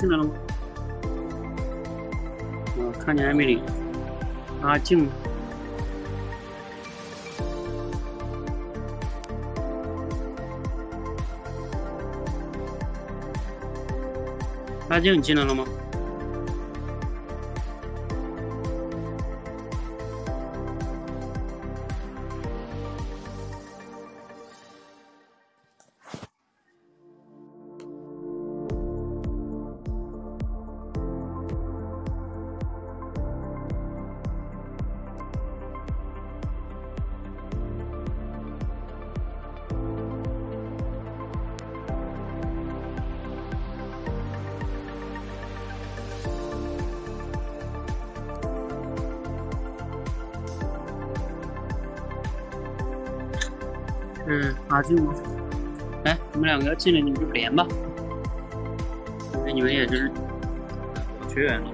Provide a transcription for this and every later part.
进来了吗？我看见艾米丽、阿静。阿静，你进来了吗？是阿静吗？来，你们两个要进来，你们就连吧。那你们也是学员了。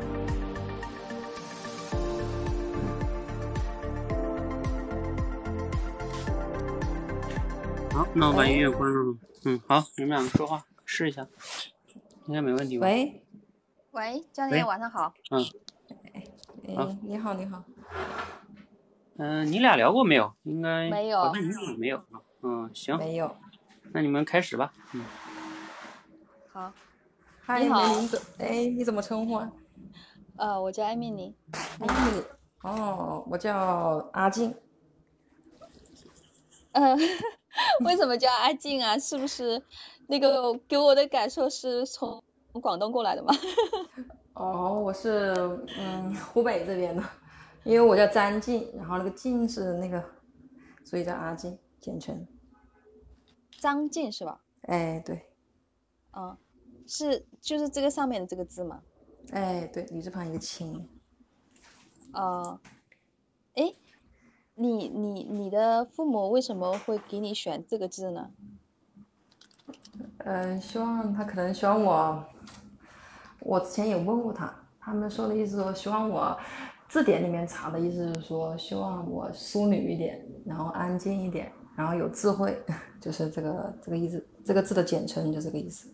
好，那我把音乐关上了。嗯，好，你们两个说话，试一下，应该没问题吧？喂，喂，教练喂晚上好。嗯你好，你好。嗯、你俩聊过没有？应该没有没有啊。嗯，行，没有。那你们开始吧。嗯，好，嗨，你好？哎，你怎么称呼啊？呃，我叫艾米丽。艾米丽。哦，我叫阿静。嗯、为什么叫阿静啊？是不是那个给我的感受是从广东过来的吗？哦，我是嗯湖北这边的，因为我叫张静，然后那个静是那个，所以叫阿静，简称。张静是吧？哎，对，嗯，是就是这个上面的这个字吗？哎，对，女字旁一个清。呃，哎，你你你的父母为什么会给你选这个字呢？嗯，希望他可能希望我，我之前也问过他，他们说的意思说希望我字典里面查的意思是说希望我淑女一点，然后安静一点，然后有智慧，就是这个这个意思，这个字的简称就这个意思。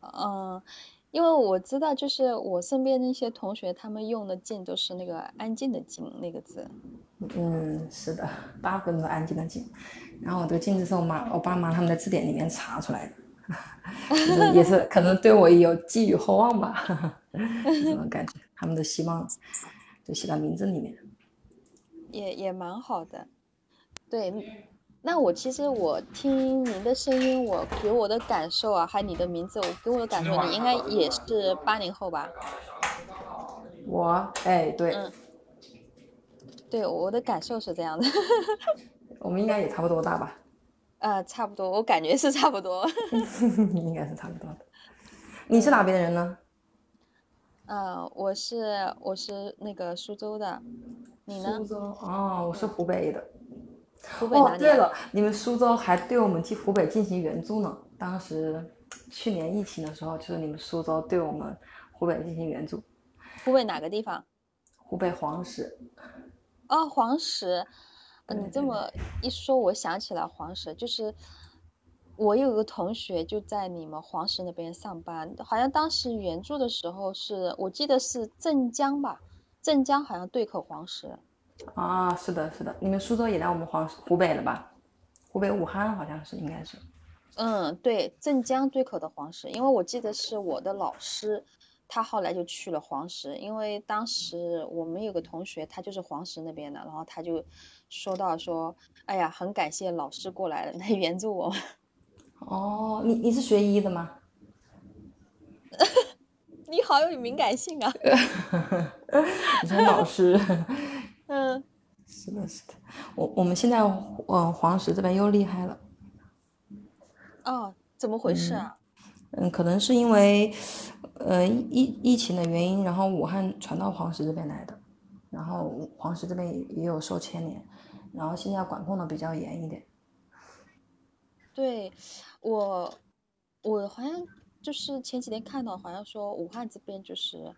嗯，因为我知道，就是我身边那些同学，他们用的“静”都是那个安静的“静”那个字。嗯，是的，大部分都安静的静。然后我这个静字是我妈、我爸妈他们在字典里面查出来的，就是也是可能对我有寄予厚望吧，这种感觉，他们的希望就写到名字里面。也也蛮好的。对，那我其实我听您的声音，我给我的感受啊，还有你的名字，我给我的感受，你应该也是八零后吧？我哎，对，嗯对，我的感受是这样的。我们应该也差不多大吧？呃，差不多，我感觉是差不多。应该是差不多的。你是哪边的人呢？呃，我是我是那个苏州的，你呢苏？州哦，我是湖北的。湖北哪哦，里啊？对了，你们苏州还对我们去湖北进行援助呢。当时去年疫情的时候，就是你们苏州对我们湖北进行援助。湖北哪个地方？湖北黄石，哦，黄石。你这么一说，我想起来黄石，就是我有个同学就在你们黄石那边上班，好像当时援助的时候是我记得是镇江吧，镇江好像对口黄石。啊，是的，是的，你们苏州也来我们黄石湖北了吧？湖北武汉好像是，应该是。嗯，对，镇江对口的黄石，因为我记得是我的老师，他后来就去了黄石，因为当时我们有个同学，他就是黄石那边的，然后他就说到说，哎呀，很感谢老师过来了，来援助我们。哦，你你是学医的吗？你好有敏感性啊！你是老师。嗯，是的，是的。我我们现在嗯黄石这边又厉害了。哦，怎么回事啊？嗯，可能是因为，呃，疫疫情的原因，然后武汉传到黄石这边来的，然后黄石这边也也有受牵连，然后现在管控的比较严一点。对，我我好像就是前几天看到，好像说武汉这边就是，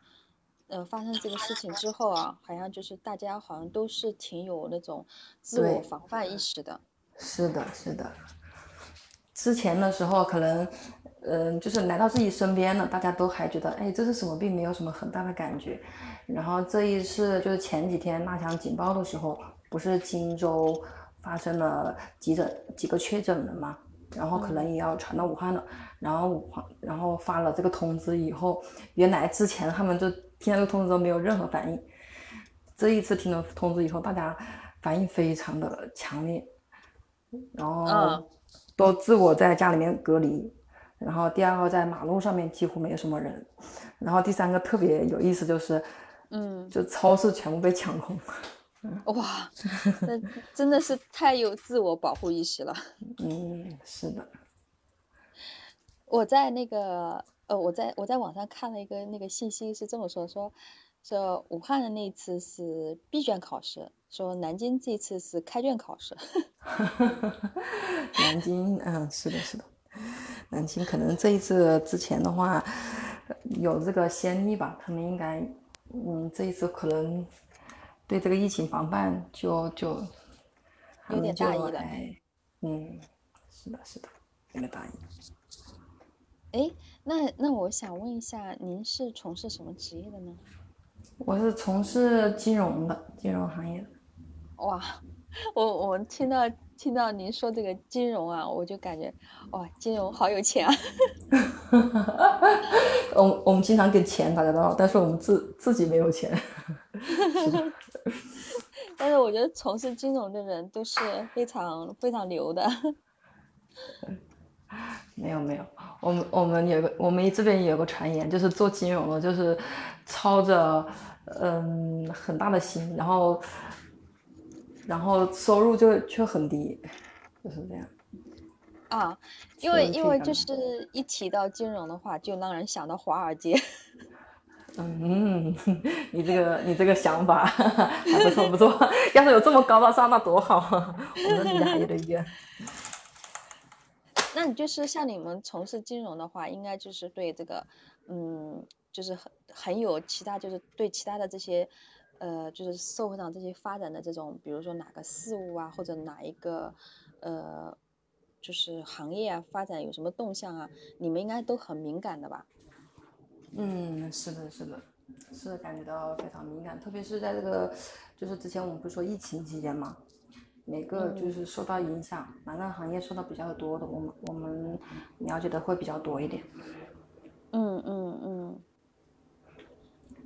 呃，发生这个事情之后啊，好像就是大家好像都是挺有那种自我防范意识的。是的，是的。之前的时候可能，嗯，就是来到自己身边了，大家都还觉得，哎，这是什么病，没有什么很大的感觉。然后这一次就是前几天纳强警报的时候，不是荆州发生了急诊几个确诊了嘛，然后可能也要传到武汉了。然后武汉，然后发了这个通知以后，原来之前他们就听到这个通知都没有任何反应，这一次听了通知以后，大家反应非常的强烈，然后都自我在家里面隔离。然后第二个在马路上面几乎没有什么人，然后第三个特别有意思就是，嗯，就超市全部被抢空，哇，那真的是太有自我保护意识了。嗯，是的。我在那个呃，我在我在网上看了一个那个信息是这么说，说说武汉的那次是闭卷考试，说南京这次是开卷考试。南京，嗯，是的，是的。南京可能这一次之前的话有这个先例吧，他们应该嗯这一次可能对这个疫情防范就就有点大意了。嗯，是的，是的，有点大意。哎，那那我想问一下，您是从事什么职业的呢？我是从事金融的，金融行业的。哇，我我听到。听到您说这个金融啊，我就感觉哇，金融好有钱啊！我我们经常给钱打交道，但是我们自自己没有钱。但是我觉得从事金融的人都是非常非常牛的。没有没有，我们我们有个我们这边有个传言，就是做金融的，就是操着嗯很大的心，然后。然后收入就却很低，就是这样。啊，因为因为就是一提到金融的话，就让人想到华尔街。嗯，你这个你这个想法还不错不错，要是有这么高大上，那多好啊！我们离得还有点远。那你就是像你们从事金融的话，应该就是对这个，嗯，就是很很有其他，就是对其他的这些。呃，就是社会上这些发展的这种，比如说哪个事物啊，或者哪一个呃，就是行业啊，发展有什么动向啊，你们应该都很敏感的吧？嗯，是的，是的，是感觉到非常敏感，特别是在这个，就是之前我们不是说疫情期间嘛，每个就是受到影响，哪个行业受到比较多的，我们我们了解的会比较多一点。嗯嗯嗯。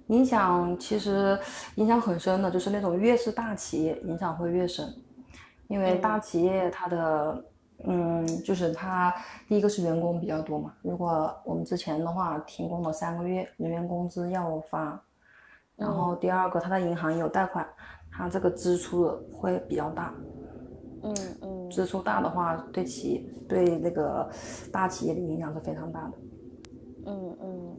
影响其实影响很深的，就是那种越是大企业，影响会越深，因为大企业它的，嗯，就是它第一个是员工比较多嘛，如果我们之前的话停工了三个月，人员工资要发，然后第二个它的银行有贷款，它这个支出会比较大，嗯嗯，支出大的话，对企业对那个大企业的影响是非常大的，嗯嗯。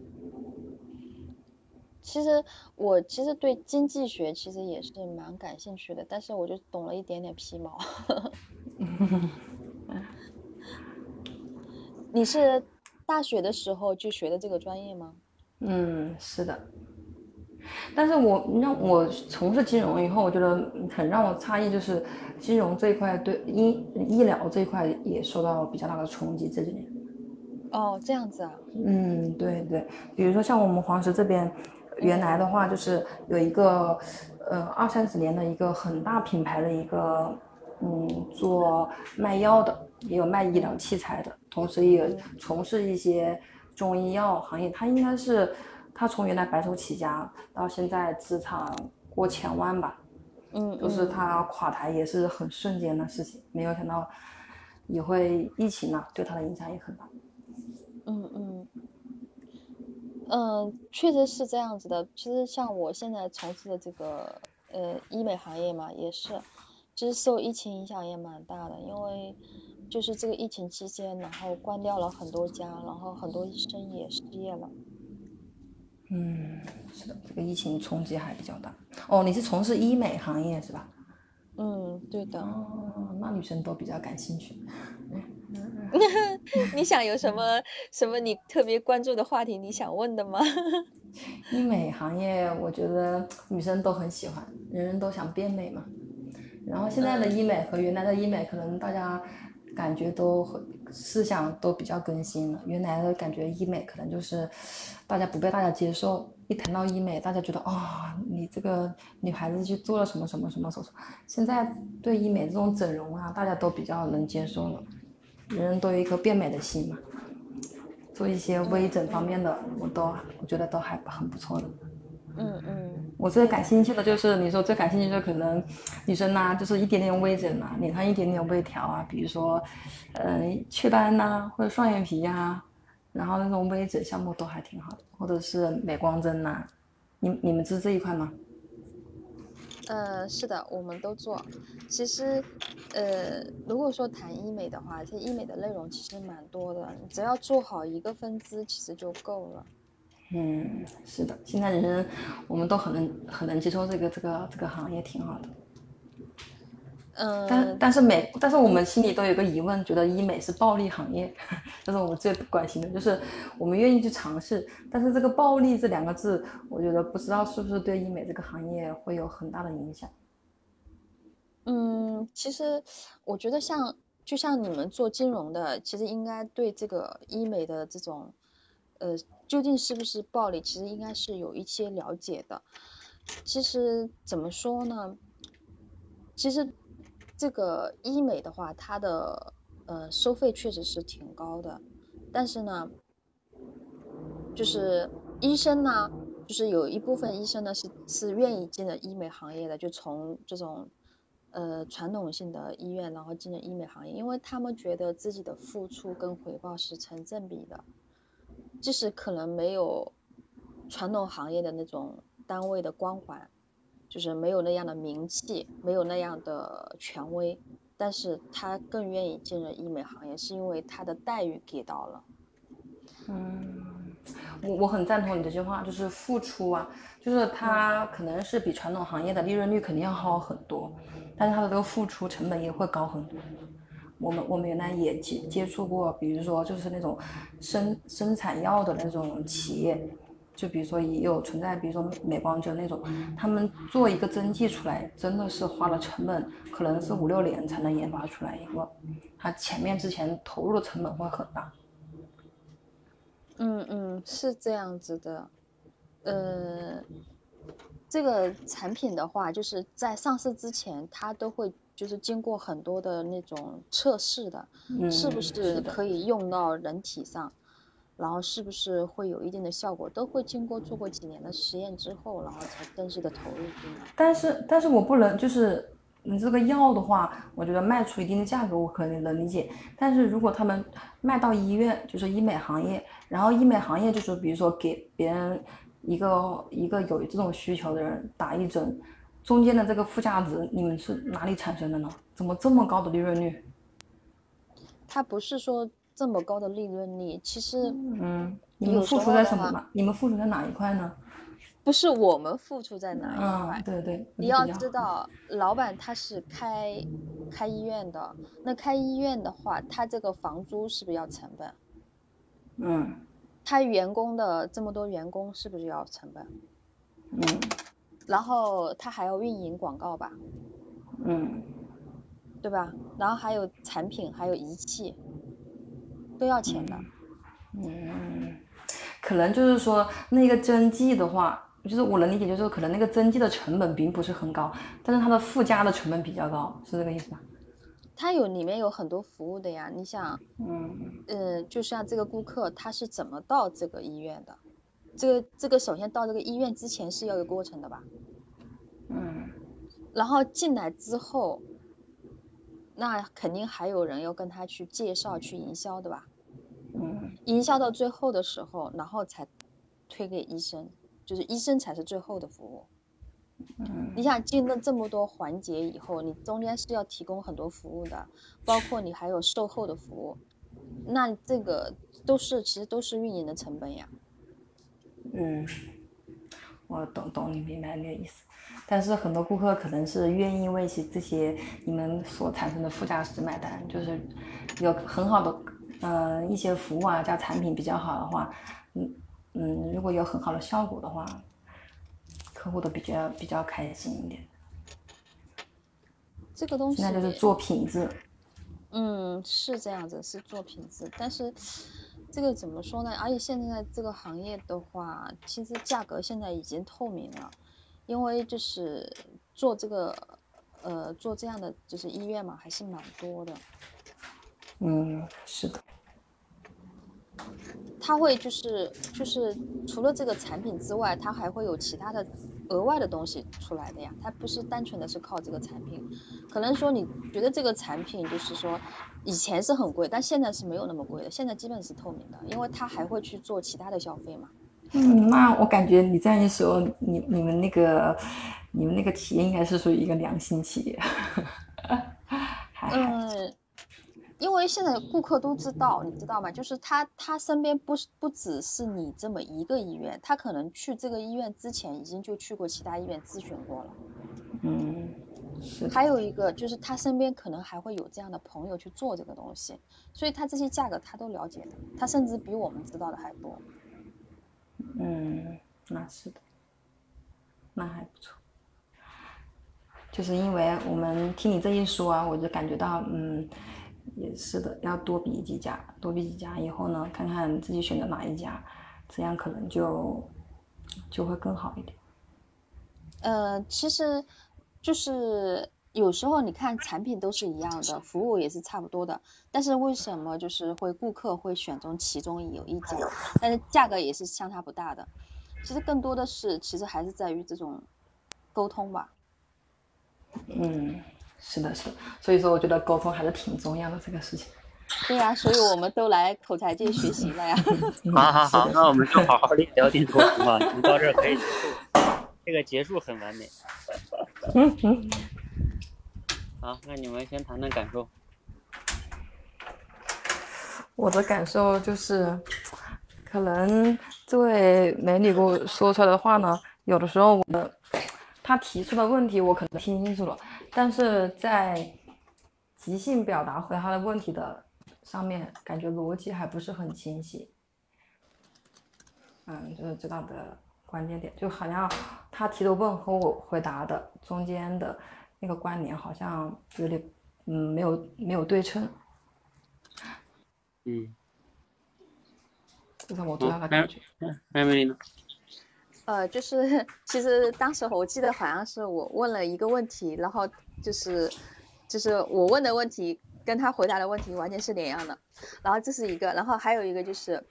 其实我其实对经济学其实也是蛮感兴趣的，但是我就懂了一点点皮毛。你是大学的时候就学的这个专业吗？嗯，是的。但是我让我从事金融以后，我觉得很让我诧异，就是金融这一块对医医疗这一块也受到比较大的冲击这几年。哦，这样子啊。嗯，对对，比如说像我们黄石这边。原来的话就是有一个，呃，二三十年的一个很大品牌的一个，嗯，做卖药的，也有卖医疗器材的，同时也从事一些中医药行业。它应该是，他从原来白手起家到现在资产过千万吧，嗯，就是他垮台也是很瞬间的事情，没有想到也会疫情啊，对他的影响也很大。嗯嗯。嗯，确实是这样子的。其实像我现在从事的这个呃医美行业嘛，也是，其实受疫情影响也蛮大的。因为就是这个疫情期间，然后关掉了很多家，然后很多医生也失业了。嗯，是的，这个疫情冲击还比较大。哦，你是从事医美行业是吧？嗯，对的。哦，那女生都比较感兴趣。你想有什么什么你特别关注的话题？你想问的吗？医美行业，我觉得女生都很喜欢，人人都想变美嘛。然后现在的医美和原来的医美，可能大家感觉都思想都比较更新了。原来的感觉医美可能就是大家不被大家接受，一谈到医美，大家觉得哦，你这个女孩子去做了什么什么什么手术。现在对医美这种整容啊，大家都比较能接受了，人人都有一颗变美的心嘛。做一些微整方面的，我都我觉得都还很不错的。嗯嗯，我最感兴趣的就是你说最感兴趣的可能女生呐，就是一点点微整啊，脸上一点点微调啊，比如说，嗯，雀斑呐，或者双眼皮呀，然后那种微整项目都还挺好的，或者是美光针呐，你你们是这一块吗？呃，是的，我们都做。其实，呃，如果说谈医美的话，这医美的内容其实蛮多的，只要做好一个分支，其实就够了。嗯，是的，现在人我们都很能很能接受这个这个这个行业，挺好的。嗯，但但是美，但是我们心里都有个疑问，觉得医美是暴利行业，这是我们最关心的，就是我们愿意去尝试，但是这个暴利这两个字，我觉得不知道是不是对医美这个行业会有很大的影响。嗯，其实我觉得像就像你们做金融的，其实应该对这个医美的这种，呃，究竟是不是暴利，其实应该是有一些了解的。其实怎么说呢？其实。这个医美的话，它的呃收费确实是挺高的，但是呢，就是医生呢，就是有一部分医生呢是是愿意进了医美行业的，就从这种呃传统性的医院，然后进了医美行业，因为他们觉得自己的付出跟回报是成正比的，即使可能没有传统行业的那种单位的光环。就是没有那样的名气，没有那样的权威，但是他更愿意进入医美行业，是因为他的待遇给到了。嗯，我我很赞同你这句话，就是付出啊，就是他可能是比传统行业的利润率肯定要好很多，但是他的这个付出成本也会高很多。我们我们原来也接接触过，比如说就是那种生生产药的那种企业。就比如说也有存在，比如说美光针那种，他们做一个针剂出来，真的是花了成本，可能是五六年才能研发出来一个，它前面之前投入的成本会很大。嗯嗯，是这样子的，呃，这个产品的话，就是在上市之前，它都会就是经过很多的那种测试的，是不是可以用到人体上？然后是不是会有一定的效果，都会经过做过几年的实验之后，然后才正式的投入进来。但是，但是我不能就是你这个药的话，我觉得卖出一定的价格，我可能能理解。但是如果他们卖到医院，就是医美行业，然后医美行业就是比如说给别人一个一个有这种需求的人打一针，中间的这个附加值，你们是哪里产生的呢？怎么这么高的利润率？它不是说。这么高的利润率，其实，嗯，你们付出在什么？你们付出在哪一块呢？不是我们付出在哪一块？对对。你要知道，老板他是开开医院的，那开医院的话，他这个房租是不是要成本？嗯。他员工的这么多员工是不是要成本？嗯。然后他还要运营广告吧？嗯。对吧？然后还有产品，还有仪器。都要钱的，嗯，可能就是说那个针剂的话，就是我能理解，就是可能那个针剂的成本并不是很高，但是它的附加的成本比较高，是这个意思吧？它有里面有很多服务的呀，你想，嗯，呃，就像这个顾客他是怎么到这个医院的？这个这个首先到这个医院之前是要有过程的吧？嗯，然后进来之后。那肯定还有人要跟他去介绍、去营销的吧？嗯，营销到最后的时候，然后才推给医生，就是医生才是最后的服务。嗯，你想进了这么多环节以后，你中间是要提供很多服务的，包括你还有售后的服务，那这个都是其实都是运营的成本呀。嗯，我懂懂你明白那个意思。但是很多顾客可能是愿意为其这些你们所产生的附加值买单，就是有很好的嗯一些服务啊加产品比较好的话，嗯嗯如果有很好的效果的话，客户都比较比较开心一点。这个东西现在就是做品质。嗯，是这样子，是做品质，但是这个怎么说呢？而且现在这个行业的话，其实价格现在已经透明了，因为就是做这个呃做这样的就是医院嘛，还是蛮多的。嗯，是的。它会就是就是除了这个产品之外，它还会有其他的额外的东西出来的呀。它不是单纯的是靠这个产品，可能说你觉得这个产品就是说以前是很贵，但现在是没有那么贵的，现在基本是透明的，因为它还会去做其他的消费嘛。嗯，那我感觉你这样一说，你你们那个你们那个企业应该是属于一个良心企业。嗯。因为现在顾客都知道，你知道吗？就是他他身边不是不只是你这么一个医院，他可能去这个医院之前已经就去过其他医院咨询过了。嗯，是。还有一个就是他身边可能还会有这样的朋友去做这个东西，所以他这些价格他都了解的，他甚至比我们知道的还多。嗯，那是的，那还不错。就是因为我们听你这一说啊，我就感觉到嗯。也是的，要多比几家，多比几家以后呢，看看自己选择哪一家，这样可能就就会更好一点。呃，其实就是有时候你看产品都是一样的，服务也是差不多的，但是为什么就是会顾客会选中其中有一家，但是价格也是相差不大的？其实更多的是，其实还是在于这种沟通吧。嗯。是的，是的，所以说我觉得沟通还是挺重要的这个事情。对呀，所以我们都来口才界学习了呀。好好好，那我们就好好的聊天沟通吧。你到这可以结束，这个结束很完美。嗯嗯。好，那你们先谈谈感受。我的感受就是，可能这位美女给我说出来的话呢，有的时候我的，她提出的问题我可能听清楚了。但是在即兴表达回答的问题的上面，感觉逻辑还不是很清晰。嗯，这是最大的关键点，就好像他提的问和我回答的中间的那个关联好像有点，嗯，没有没有对称。嗯，这是我最大的感觉。嗯，艾米丽呢？呃，就是其实当时我记得好像是我问了一个问题，然后就是就是我问的问题跟他回答的问题完全是两样的，然后这是一个，然后还有一个就是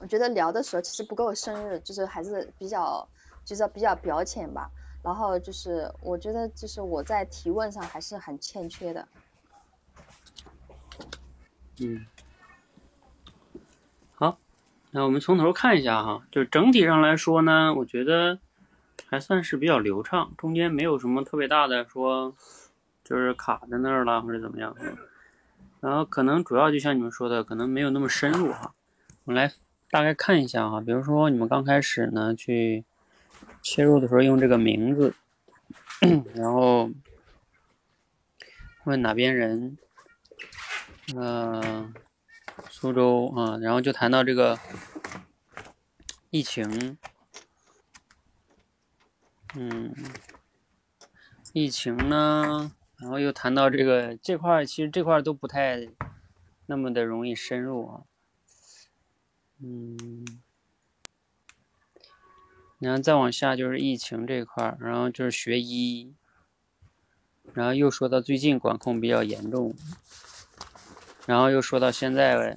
我觉得聊的时候其实不够深入，就是还是比较就是比较表浅吧，然后就是我觉得就是我在提问上还是很欠缺的。嗯。好那我们从头看一下哈，就是整体上来说呢，我觉得还算是比较流畅，中间没有什么特别大的说，就是卡在那儿了或者怎么样。然后可能主要就像你们说的，可能没有那么深入哈。我们来大概看一下哈，比如说你们刚开始呢去切入的时候用这个名字，然后问哪边人，嗯。苏州啊，然后就谈到这个疫情，嗯，疫情呢，然后又谈到这个这块其实这块都不太那么的容易深入啊，嗯，然后再往下就是疫情这块儿然后就是学医，然后又说到最近管控比较严重。然后又说到现在，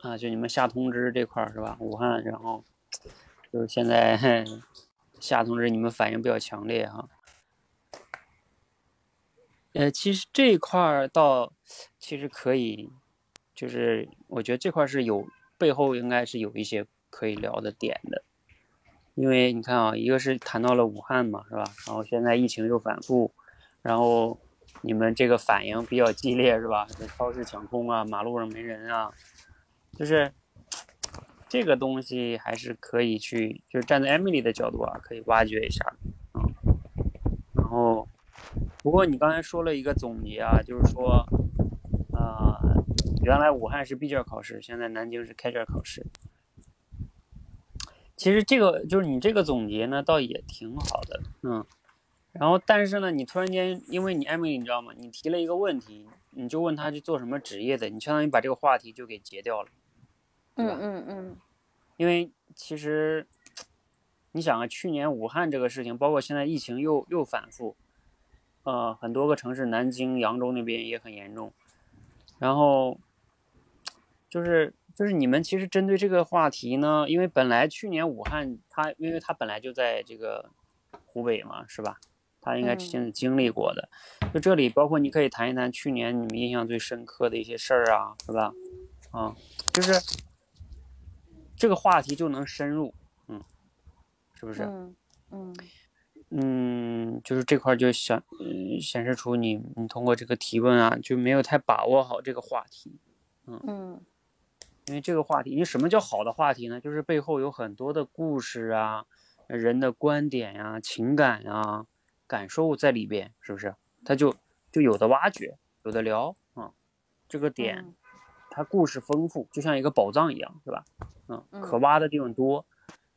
啊，就你们下通知这块儿是吧？武汉，然后就是现在 下通知，你们反应比较强烈哈。呃，其实这一块儿倒其实可以，就是我觉得这块是有背后应该是有一些可以聊的点的，因为你看啊，一个是谈到了武汉嘛，是吧？然后现在疫情又反复，然后。你们这个反应比较激烈是吧？这超市抢空啊，马路上没人啊，就是这个东西还是可以去，就是站在 Emily 的角度啊，可以挖掘一下啊。然后，不过你刚才说了一个总结啊，就是说啊，原来武汉是闭卷考试，现在南京是开卷考试。其实这个就是你这个总结呢，倒也挺好的，嗯。然后但是呢，你突然间因为你艾米丽，你知道吗？你提了一个问题，你就问他去做什么职业的，你相当于把这个话题就给截掉了，对嗯？嗯嗯因为其实你想啊，去年武汉这个事情，包括现在疫情又又反复，呃，很多个城市，南京、扬州那边也很严重。然后就是就是你们其实针对这个话题呢，因为本来去年武汉它，因为它本来就在这个湖北嘛，是吧？他应该之前经历过的。就这里，包括你可以谈一谈去年你们印象最深刻的一些事儿啊，是吧？啊，就是这个话题就能深入，嗯，是不是？嗯嗯嗯，就是这块儿就显嗯显示出你你通过这个提问啊，就没有太把握好这个话题，嗯嗯因为这个话题，因为什么叫好的话题呢？就是背后有很多的故事啊，人的观点呀、情感啊、感受在里边，是不是？它就就有的挖掘，有的聊啊、这个点嗯它故事丰富，就像一个宝藏一样，是吧？嗯，可嗯挖的地方多，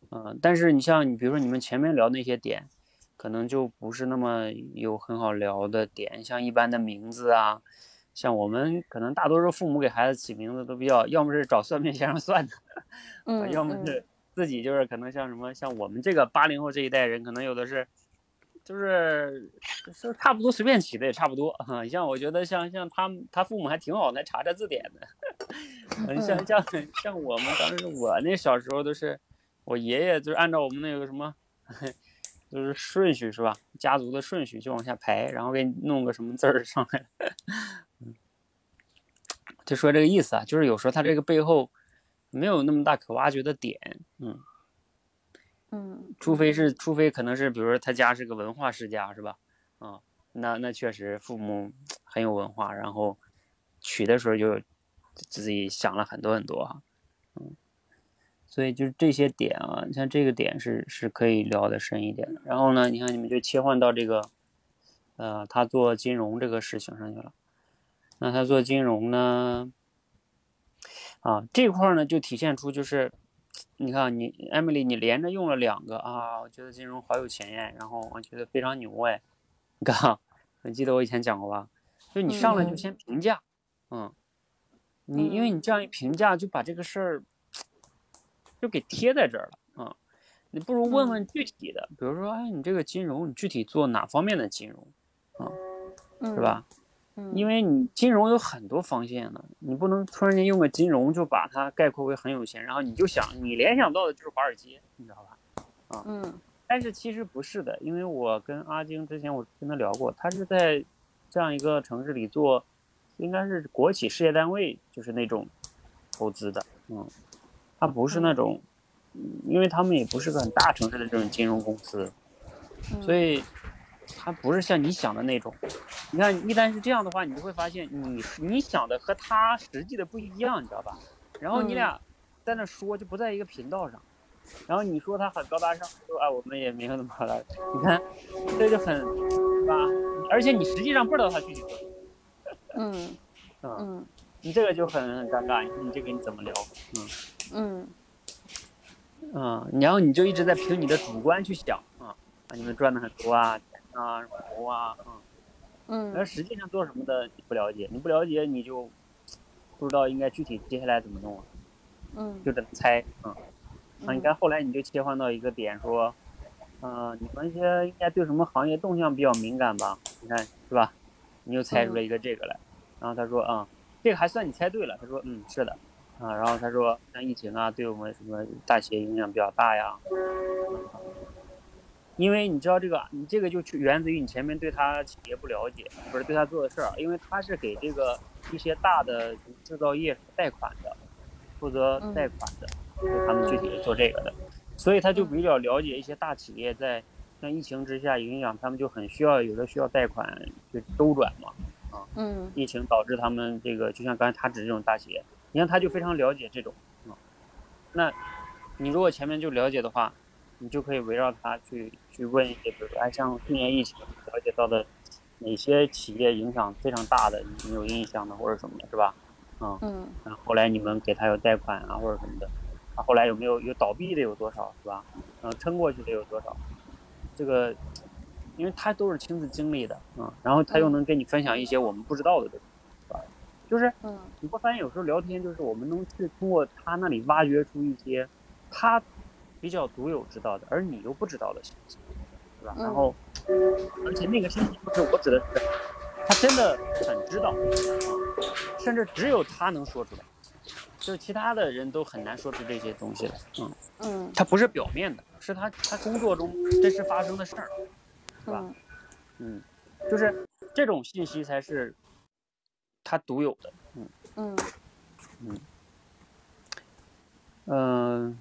嗯、但是你像你比如说你们前面聊那些点，可能就不是那么有很好聊的点，像一般的名字啊，像我们可能大多数父母给孩子起名字都比较，要么是找算命先生算的，啊，嗯，嗯要么是自己就是可能像什么像我们这个八零后这一代人，可能有的是。就是就差不多随便起的也差不多啊，像我觉得像像他们他父母还挺好的，还查查字典的，嗯，像像像我们当时我那小时候都是，我爷爷就是按照我们那个什么，就是顺序是吧？家族的顺序就往下排，然后给你弄个什么字儿上来，嗯，就说这个意思啊，就是有时候他这个背后没有那么大可挖掘的点，嗯，嗯除非是除非可能是比如说他家是个文化世家是吧？啊，那那确实父母很有文化，然后娶的时候就自己想了很多很多哈，嗯，所以就是这些点啊，像这个点是是可以聊得深一点的。然后呢，你看你们就切换到这个，呃，他做金融这个事情上去了。那他做金融呢，啊，这块儿呢就体现出就是，你看你 Emily，你连着用了两个啊，我觉得金融好有钱哎，然后我觉得非常牛哎，你看啊，你记得我以前讲过吧？就你上来就嗯先评价，嗯，你因为你这样一评价，就把这个事儿就给贴在这儿了啊。你不如问问具体的，比如说，哎，你这个金融，你具体做哪方面的金融，啊，是吧？嗯，因为你金融有很多方向的，你不能突然间用个金融就把它概括为很有钱，然后你就想你联想到的就是华尔街，你知道吧？嗯但是其实不是的，因为我跟阿晶之前我跟他聊过，他是在这样一个城市里做，应该是国企事业单位，就是那种投资的，嗯，他不是那种，嗯因为他们也不是个很大城市的这种金融公司，嗯所以它不是像你想的那种。你看，一旦是这样的话，你就会发现你你想的和他实际的不一样，你知道吧？然后你嗯俩在那说就不在一个频道上。然后你说他很高大上，说啊我们也没有那么高大上，你看这就很是吧？而且你实际上不知道他具体做什么，嗯嗯，嗯你这个就很很尴尬，你这个你怎么聊？嗯嗯嗯，然后你就一直在凭你的主观去想啊啊，你们赚的很多啊，钱啊，什么牛啊，嗯。而嗯实际上做什么的你不了解，你不了解你就不知道应该具体接下来怎么弄啊，嗯就只能猜，嗯，啊，你嗯看后来你就切换到一个点说，嗯、你们些应该对什么行业动向比较敏感吧？你看是吧？你又猜出了一个这个来，然后他说，嗯，这个还算你猜对了，他说，嗯，是的，啊，然后他说像疫情啊，对我们什么大企业影响比较大呀，因为你知道这个，你这个就去源自于你前面对他企业不了解，不是对他做的事儿，因为他是给这个一些大的制造业贷款的，负责贷款的，就他们具体是做这个的，所以他就比较了解一些大企业在像疫情之下影响，他们就很需要有的需要贷款去周转嘛，嗯。疫情导致他们这个，就像刚才他指这种大企业，你看他就非常了解这种，啊、那你如果前面就了解的话，你就可以围绕他去去问一些，比如说，哎，像去年疫情了解到的哪些企业影响非常大的，你有印象的或者什么的，是吧？嗯、嗯然后后来你们给他有贷款啊或者什么的，啊，后来有没有有倒闭的有多少，是吧？嗯、撑过去的有多少？这个因为他都是亲自经历的，嗯，然后他又能跟你分享一些我们不知道的东西，是吧？就是嗯。你会发现有时候聊天，就是我们能去通过他那里挖掘出一些他比较独有知道的，而你又不知道的信息，对吧？然嗯后，而且那个信息不是我指的是，他真的很知道，啊，甚至只有他能说出来，就是其他的人都很难说出这些东西来，嗯，嗯。他不是表面的，是他他工作中真实发生的事儿，是吧？嗯。嗯，就是这种信息才是他独有的，嗯。嗯。嗯，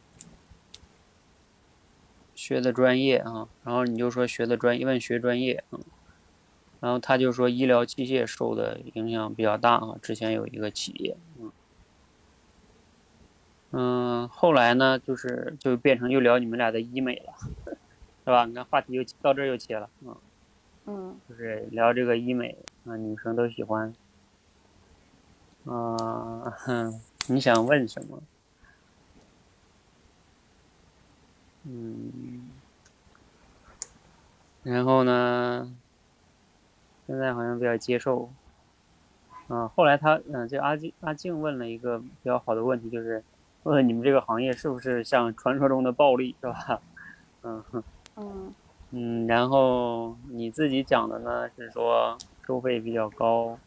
学的专业啊，然后你就说学的专业，问学专业，嗯，然后他就说医疗器械受的影响比较大啊，之前有一个企业，嗯，嗯，后来呢，就是就变成又聊你们俩的医美了，是吧？你看话题又到这儿又切了，嗯，嗯。就是聊这个医美啊，女生都喜欢，啊、哼，你想问什么？嗯，然后呢，现在好像比较接受。啊，后来他，嗯，这阿静阿静问了一个比较好的问题，就是问你们这个行业是不是像传说中的暴利，是吧？嗯哼嗯嗯，然后你自己讲的呢是说收费比较高，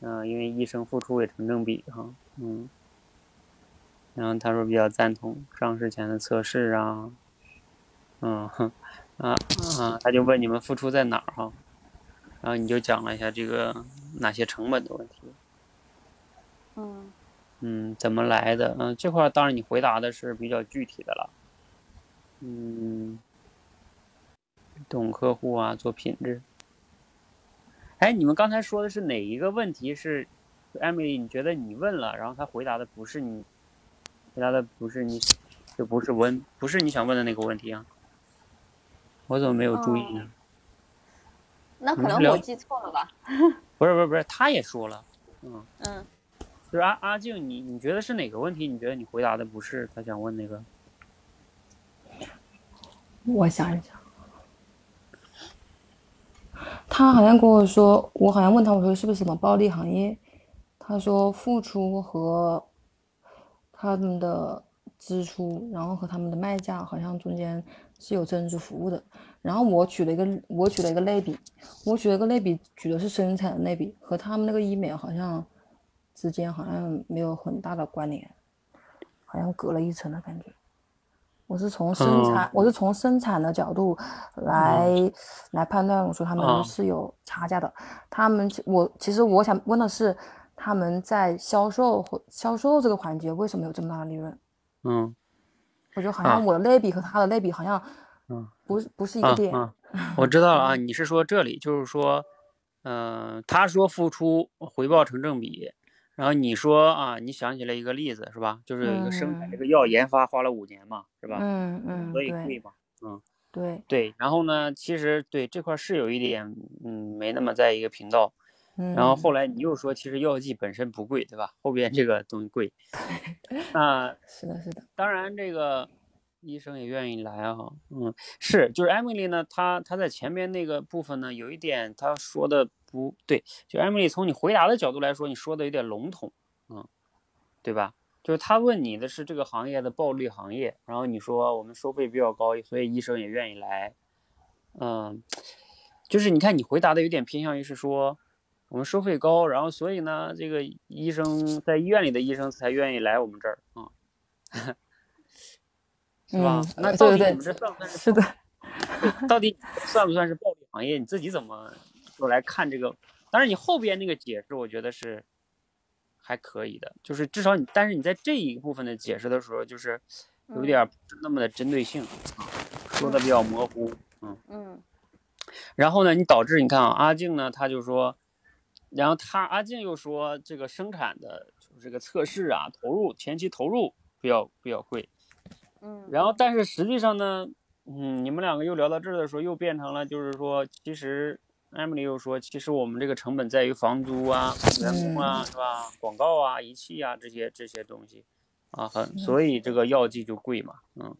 嗯、因为医生付出也成正比哈，嗯。然后他说比较赞同上市前的测试啊，嗯哼，啊啊，他就问你们付出在哪儿哈，然后你就讲了一下这个哪些成本的问题，嗯嗯，怎么来的？嗯，这块当然你回答的是比较具体的了，嗯，懂客户啊，做品质。哎，你们刚才说的是哪一个问题是，Emily？你觉得你问了，然后他回答的不是你，回答的不是你，就不是问，不是你想问的那个问题啊？我怎么没有注意呢？那可能我记错了吧？不是不是不是，他也说了，嗯，嗯就是阿阿静，你你觉得是哪个问题？你觉得你回答的不是他想问那个？我想一想，他好像跟我说，我好像问他，我说是不是什么暴利行业？他说付出和他们的支出，然后和他们的卖价好像中间是有增值服务的。然后我举了一个我举了一个类比，我举了一个类比，举的是生产的类比，和他们那个医美好像之间好像没有很大的关联，好像隔了一层的感觉。我是从生产，我是从生产的角度来、来判断，我说他哦们是有差价的。他们我其实我想问的是，他们在销售或销售这个环节为什么有这么大的利润？嗯我觉得好啊像我的类比和他的类比好像嗯不是不是一个啊点。啊，我知道了啊，你是说这里就是说，嗯、他说付出回报成正比，然后你说啊，你想起来一个例子是吧？就是有一个生产这嗯个药研发花了五年嘛，是吧？嗯嗯，所以贵嘛，嗯。对，对，然后呢，其实对这块儿是有一点，嗯，没那么在一个频道。嗯，然后后来你又说，其实药剂本身不贵，对吧？后边这个东西贵。那是的，是的，当然，这个医生也愿意来啊。嗯，是，就是 Emily 呢，她她在前面那个部分呢，有一点她说的不对。就 Emily 从你回答的角度来说，你说的有点笼统，嗯，对吧？就是他问你的是这个行业的暴利行业，然后你说我们收费比较高，所以医生也愿意来。嗯，就是你看你回答的有点偏向于是说我们收费高，然后所以呢，这个医生在医院里的医生才愿意来我们这儿啊，是吧？嗯那到底我们这算不算是是的，到底算不算是暴利行业？你自己怎么说来看这个？当然，你后边那个解释，我觉得是还可以的，就是至少你，但是你在这一部分的解释的时候，就是有点儿那么的针对性啊，说的比较模糊，嗯。嗯然后呢，你导致你看啊，阿静呢，他就说，然后他阿静又说这个生产的就是这个测试啊，投入前期投入比较比较贵，嗯，然后但是实际上呢，嗯，你们两个又聊到这儿的时候，又变成了就是说，其实 Emily 又说，其实我们这个成本在于房租啊、员工啊，是吧？广告啊、仪器啊这些这些东西啊，很所以这个药剂就贵嘛，嗯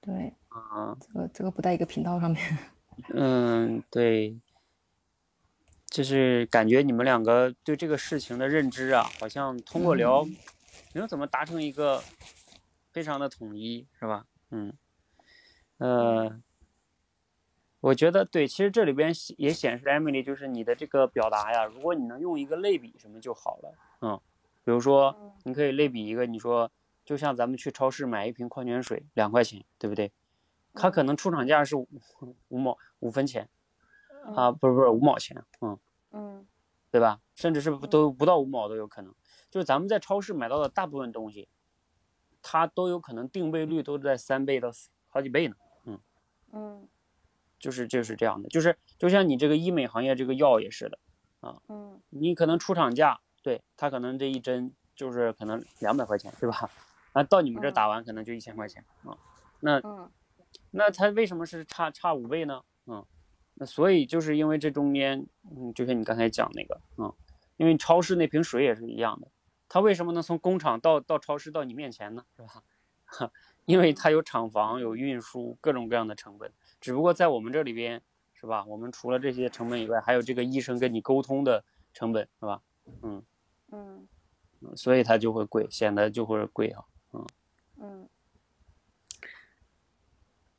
对，啊。这个这个不在一个频道上面。嗯，对，就是感觉你们两个对这个事情的认知啊，好像通过聊，没有怎么达成一个非常的统一，是吧？嗯，呃，我觉得对，其实这里边也显示 Emily 就是你的这个表达呀，如果你能用一个类比什么就好了，嗯，比如说嗯你可以类比一个，你说就像咱们去超市买一瓶矿泉水，两块钱，对不对？它可能出厂价是五五毛五分钱啊，不是不是五毛钱，嗯，嗯对吧？甚至是不都不到五毛都有可能。就是咱们在超市买到的大部分东西，它都有可能定倍率都在三倍到四好几倍呢。嗯嗯就是就是这样的，就是就像你这个医美行业这个药也是的，嗯你可能出厂价，对它可能这一针就是可能两百块钱，对吧？啊，到你们这打完可能就一千块钱啊，那嗯那它为什么是差差五倍呢？嗯，那所以就是因为这中间，嗯，就像你刚才讲那个，嗯，因为超市那瓶水也是一样的，它为什么能从工厂到到超市到你面前呢？是吧？因为它有厂房、有运输各种各样的成本，只不过在我们这里边，是吧？我们除了这些成本以外，还有这个医生跟你沟通的成本，是吧？嗯，嗯嗯所以它就会贵，显得就会贵啊。嗯嗯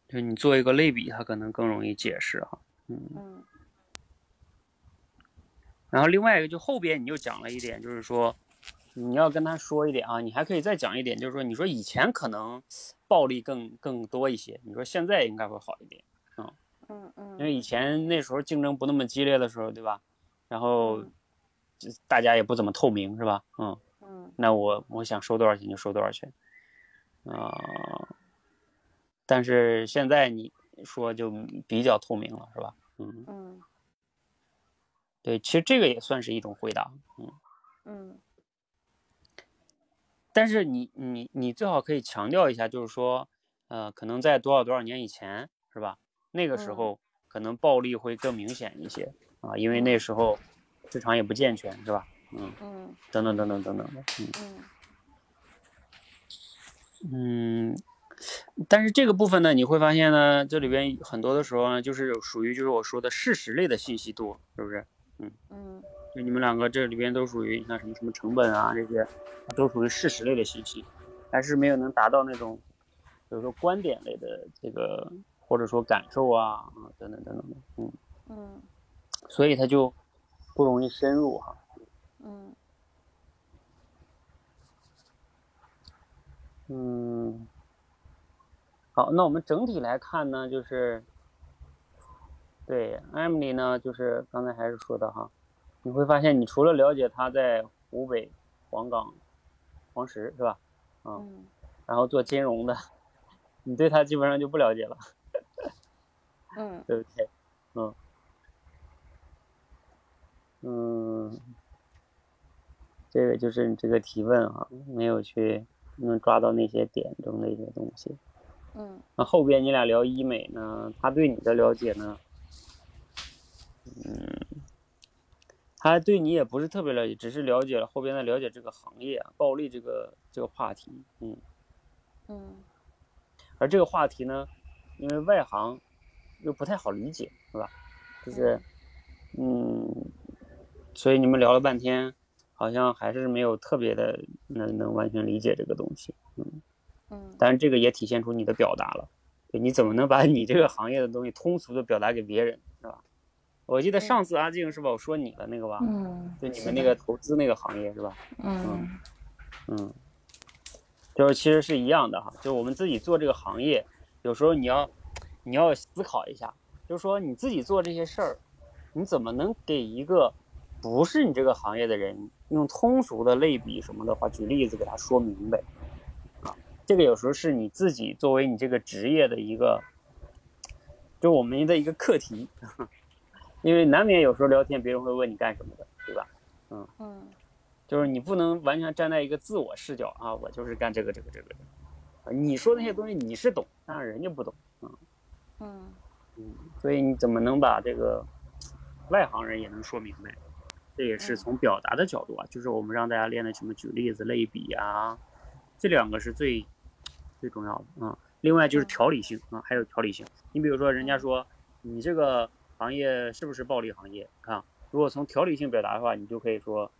就你做一个类比，它可能更容易解释哈。嗯然后另外一个就后边你又讲了一点，就是说你要跟他说一点啊，你还可以再讲一点，就是说你说以前可能暴力更更多一些，你说现在应该会好一点，嗯嗯，因为以前那时候竞争不那么激烈的时候，对吧？然后大家也不怎么透明，是吧？嗯，嗯那我我想收多少钱就收多少钱，啊、但是现在你说就比较透明了，是吧？嗯，嗯对，其实这个也算是一种回答，嗯。嗯但是你你你最好可以强调一下，就是说，呃，可能在多少多少年以前，是吧？那个时嗯候可能暴力会更明显一些啊，因为那时候市场也不健全，是吧？嗯，嗯等等等等等等的，嗯嗯嗯。但是这个部分呢，你会发现呢，这里边很多的时候呢，就是有属于就是我说的事实类的信息多，是不是？嗯就你们两个这里边都属于你看什么什么成本啊这些，都属于事实类的信息，还是没有能达到那种，比如说观点类的这个，或者说感受啊啊等等等等的，嗯，嗯。所以他就不容易深入哈。嗯。嗯，好，那我们整体来看呢，就是对 Emily 呢，就是刚才还是说的哈，你会发现你除了了解她在湖北黄冈黄石是吧？嗯。然后做金融的，你对他基本上就不了解了，嗯对不对？嗯，嗯，这个就是你这个提问啊，没有去能抓到那些点中的一些东西。嗯那后边你俩聊医美呢，他对你的了解呢，嗯，他对你也不是特别了解，只是了解了后边的了解这个行业啊，暴力这个这个话题，嗯。嗯而这个话题呢，因为外行又不太好理解，是吧？就是，嗯，所以你们聊了半天，好像还是没有特别的能能完全理解这个东西，嗯。嗯但是这个也体现出你的表达了，对，你怎么能把你这个行业的东西通俗的表达给别人，是吧？我记得上次阿静是吧，我说你了那个吧，嗯，就你们那个投资那个行业是吧？嗯嗯，就是其实是一样的哈，就我们自己做这个行业，有时候你要你要思考一下，就是说你自己做这些事儿，你怎么能给一个不是你这个行业的人用通俗的类比什么的话，举例子给他说明白啊？这个有时候是你自己作为你这个职业的一个，就我们的一个课题，因为难免有时候聊天别人会问你干什么的，对吧？嗯嗯就是你不能完全站在一个自我视角啊，我就是干这个这个这个的，啊你说那些东西你是懂，但是人家不懂，嗯嗯所以你怎么能把这个外行人也能说明白？这也是从表达的角度啊，就是我们让大家练的什么举例子、类比啊，这两个是最最重要的啊。另外就是条理性啊，还有条理性。你比如说，人家说你这个行业是不是暴利行业？啊，如果从条理性表达的话，你就可以说，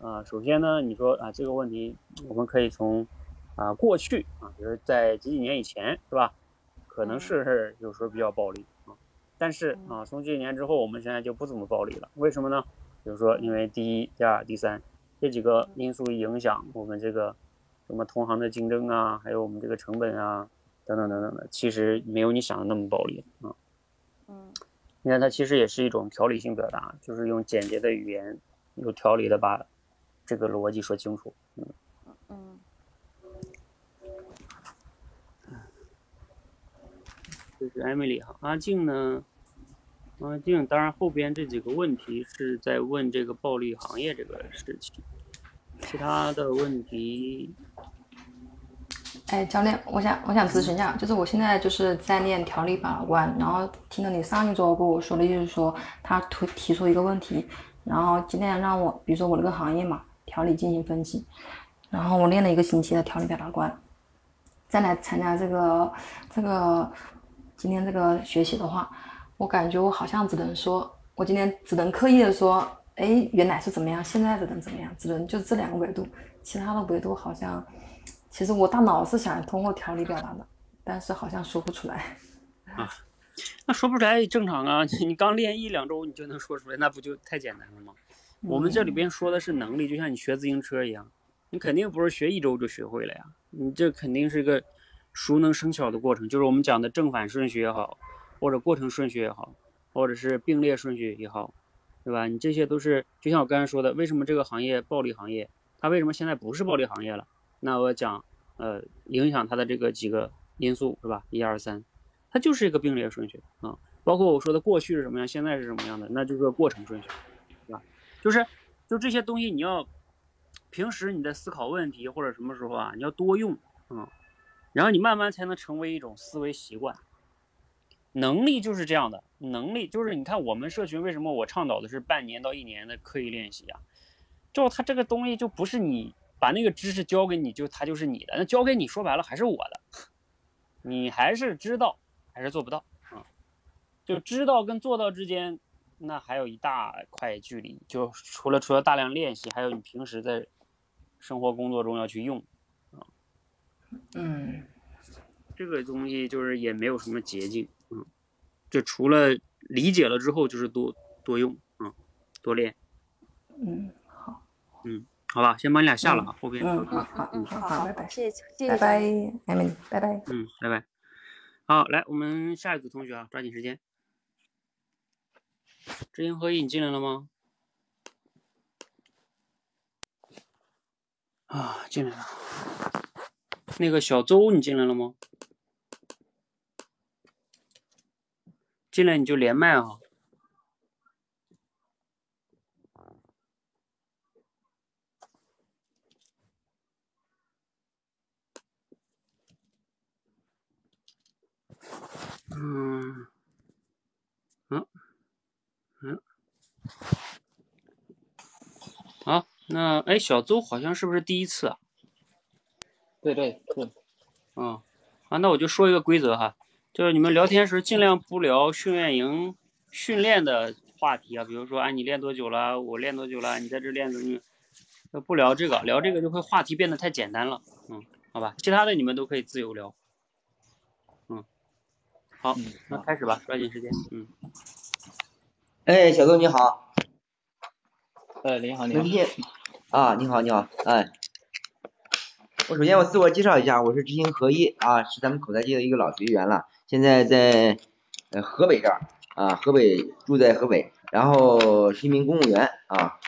啊，首先呢，你说啊这个问题，我们可以从啊过去啊，比如在几几年以前，是吧？可能是有时候比较暴力啊，但是啊，从这几年之后，我们现在就不怎么暴力了。为什么呢？比如说，因为第一、第二、第三这几个因素影响我们这个什么同行的竞争啊，还有我们这个成本啊，等等等等的，其实没有你想的那么暴力啊。嗯，你看，它其实也是一种条理性表达，就是用简洁的语言，有条理的把这个逻辑说清楚。嗯嗯。这是艾米丽哈，阿静呢？阿静，当然后边这几个问题是在问这个暴利行业这个事情，其他的问题。哎，教练，我想我想咨询一下，就是我现在就是在练调理把关，然后听了你上一周跟我说的，就是说他提提出一个问题，然后今天让我，比如说我这个行业嘛，调理进行分析，然后我练了一个星期的调理表达关，再来参加这个这个。今天这个学习的话，我感觉我好像只能说，我今天只能刻意的说，哎，原来是怎么样，现在只能怎么样，只能就这两个维度，其他的维度好像，其实我大脑是想通过调理表达的，但是好像说不出来。啊，那说不出来也正常啊，你刚练一两周你就能说出来，那不就太简单了吗？我们这里边说的是能力，就像你学自行车一样，你肯定不是学一周就学会了呀，你这肯定是个。熟能生巧的过程，就是我们讲的正反顺序也好，或者过程顺序也好，或者是并列顺序也好，对吧？你这些都是，就像我刚才说的，为什么这个行业暴利行业，它为什么现在不是暴利行业了？那我讲，呃，影响它的这个几个因素是吧？一二三，它就是一个并列顺序啊。包括我说的过去是什么样，现在是什么样的，那就是个过程顺序，对吧？就是，就这些东西你要平时你在思考问题或者什么时候啊，你要多用啊。然后你慢慢才能成为一种思维习惯。能力就是这样的，能力就是你看我们社群为什么我倡导的是半年到一年的刻意练习啊？就他这个东西就不是你把那个知识教给你就他就是你的，那教给你说白了还是我的，你还是知道还是做不到啊？就知道跟做到之间，那还有一大块距离。就除了除了大量练习，还有你平时在生活工作中要去用。嗯，这个东西就是也没有什么捷径，嗯，就除了理解了之后，就是多多用，嗯，多练。嗯，好。嗯，好吧，先把你俩下了啊，后边。嗯，好好，嗯，好好，拜拜，谢谢，谢谢，拜拜，Emily，拜拜。嗯，拜拜。好，来，我们下一组同学啊，抓紧时间。知行合一，你进来了吗？啊，进来了。那个小周，你进来了吗？进来你就连麦啊。嗯，嗯，嗯，好，那哎，小周好像是不是第一次啊？对对对，嗯，啊，那我就说一个规则哈，就是你们聊天时尽量不聊训练营训练的话题啊，比如说啊，你练多久了？我练多久了？你在这练怎么？不聊这个，聊这个就会话题变得太简单了。嗯，好吧，其他的你们都可以自由聊。嗯，好，那开始吧，抓紧时间。嗯。哎，小周你好。哎，你好，你好。啊，你好，你好，哎。我首先我自我介绍一下，我是知行合一啊，是咱们口才界的一个老学员了，现在在呃河北这儿啊，河北住在河北，然后是一名公务员啊。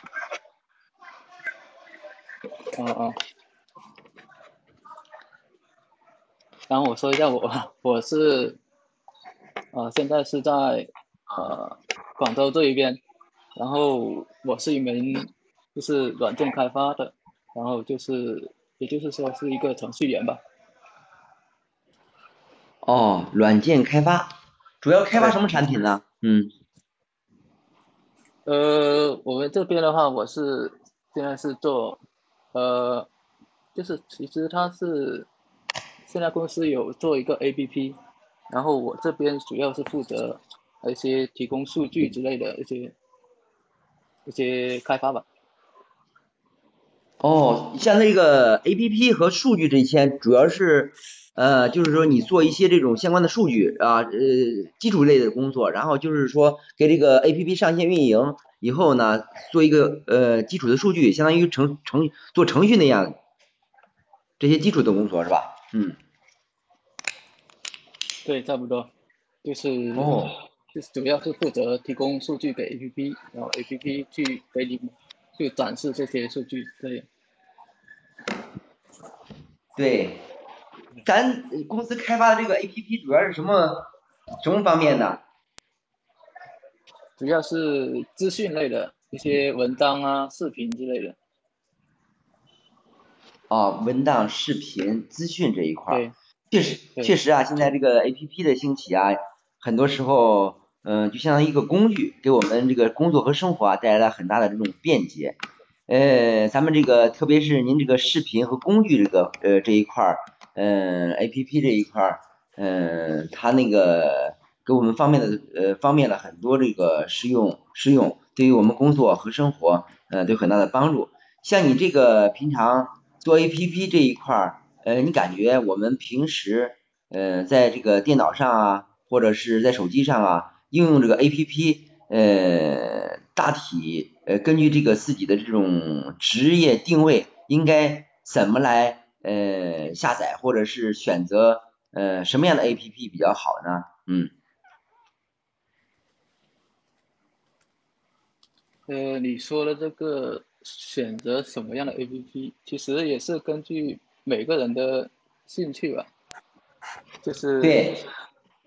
嗯嗯。然后我说一下我，我是呃现在是在呃广州这一边，然后我是一名就是软件开发的，然后就是。也就是说是一个程序员吧。哦，软件开发，主要开发什么产品呢？嗯。呃，我们这边的话，我是现在是做，呃，就是其实它是现在公司有做一个 APP，然后我这边主要是负责一些提供数据之类的一些一些开发吧。哦，像那个 A P P 和数据这些，主要是呃，就是说你做一些这种相关的数据啊，呃，基础类的工作，然后就是说给这个 A P P 上线运营以后呢，做一个呃基础的数据，相当于程程做程序那样，这些基础的工作是吧？嗯。对，差不多，就是哦，就是主要是负责提供数据给 A P P，然后 A P P 去给你们去展示这些数据，对。对，咱公司开发的这个 A P P 主要是什么什么方面的？主要是资讯类的一些文章啊、视频之类的。哦，文档、视频、资讯这一块对。确实，确实啊，现在这个 A P P 的兴起啊，很多时候，嗯，就相当于一个工具，给我们这个工作和生活啊带来了很大的这种便捷。呃，咱们这个特别是您这个视频和工具这个呃这一块儿，嗯，A P P 这一块儿，嗯，它那个给我们方便的呃方便了很多这个实用实用，对于我们工作和生活，呃，都有很大的帮助。像你这个平常做 A P P 这一块儿。呃，你感觉我们平时呃在这个电脑上啊，或者是在手机上啊，应用这个 A P P，呃，大体呃根据这个自己的这种职业定位，应该怎么来呃下载，或者是选择呃什么样的 A P P 比较好呢？嗯。呃，你说的这个选择什么样的 A P P，其实也是根据。每个人的兴趣吧，就是对，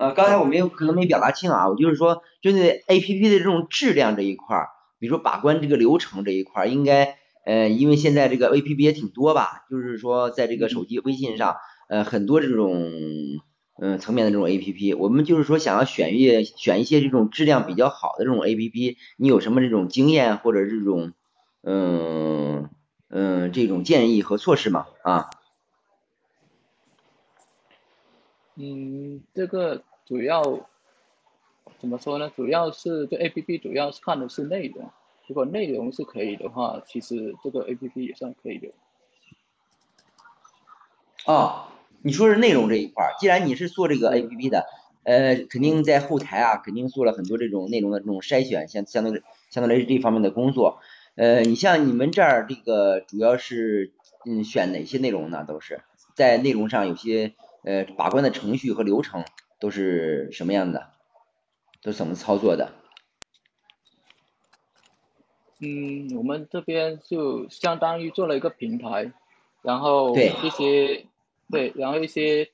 呃，刚才我没有可能没表达清啊，我就是说，针对 A P P 的这种质量这一块儿，比如说把关这个流程这一块儿，应该呃，因为现在这个 A P P 也挺多吧，就是说在这个手机微信上，呃，很多这种嗯层面的这种 A P P，我们就是说想要选一选一些这种质量比较好的这种 A P P，你有什么这种经验或者这种嗯嗯这种建议和措施吗？啊？嗯，这个主要怎么说呢？主要是这 A P P 主要是看的是内容，如果内容是可以的话，其实这个 A P P 也算可以的。哦，你说是内容这一块儿，既然你是做这个 A P P 的，呃，肯定在后台啊，肯定做了很多这种内容的这种筛选，相相对相对来这方面的工作。呃，你像你们这儿这个主要是嗯选哪些内容呢？都是在内容上有些。呃，把关的程序和流程都是什么样的？都怎么操作的？嗯，我们这边就相当于做了一个平台，然后一些对，然后一些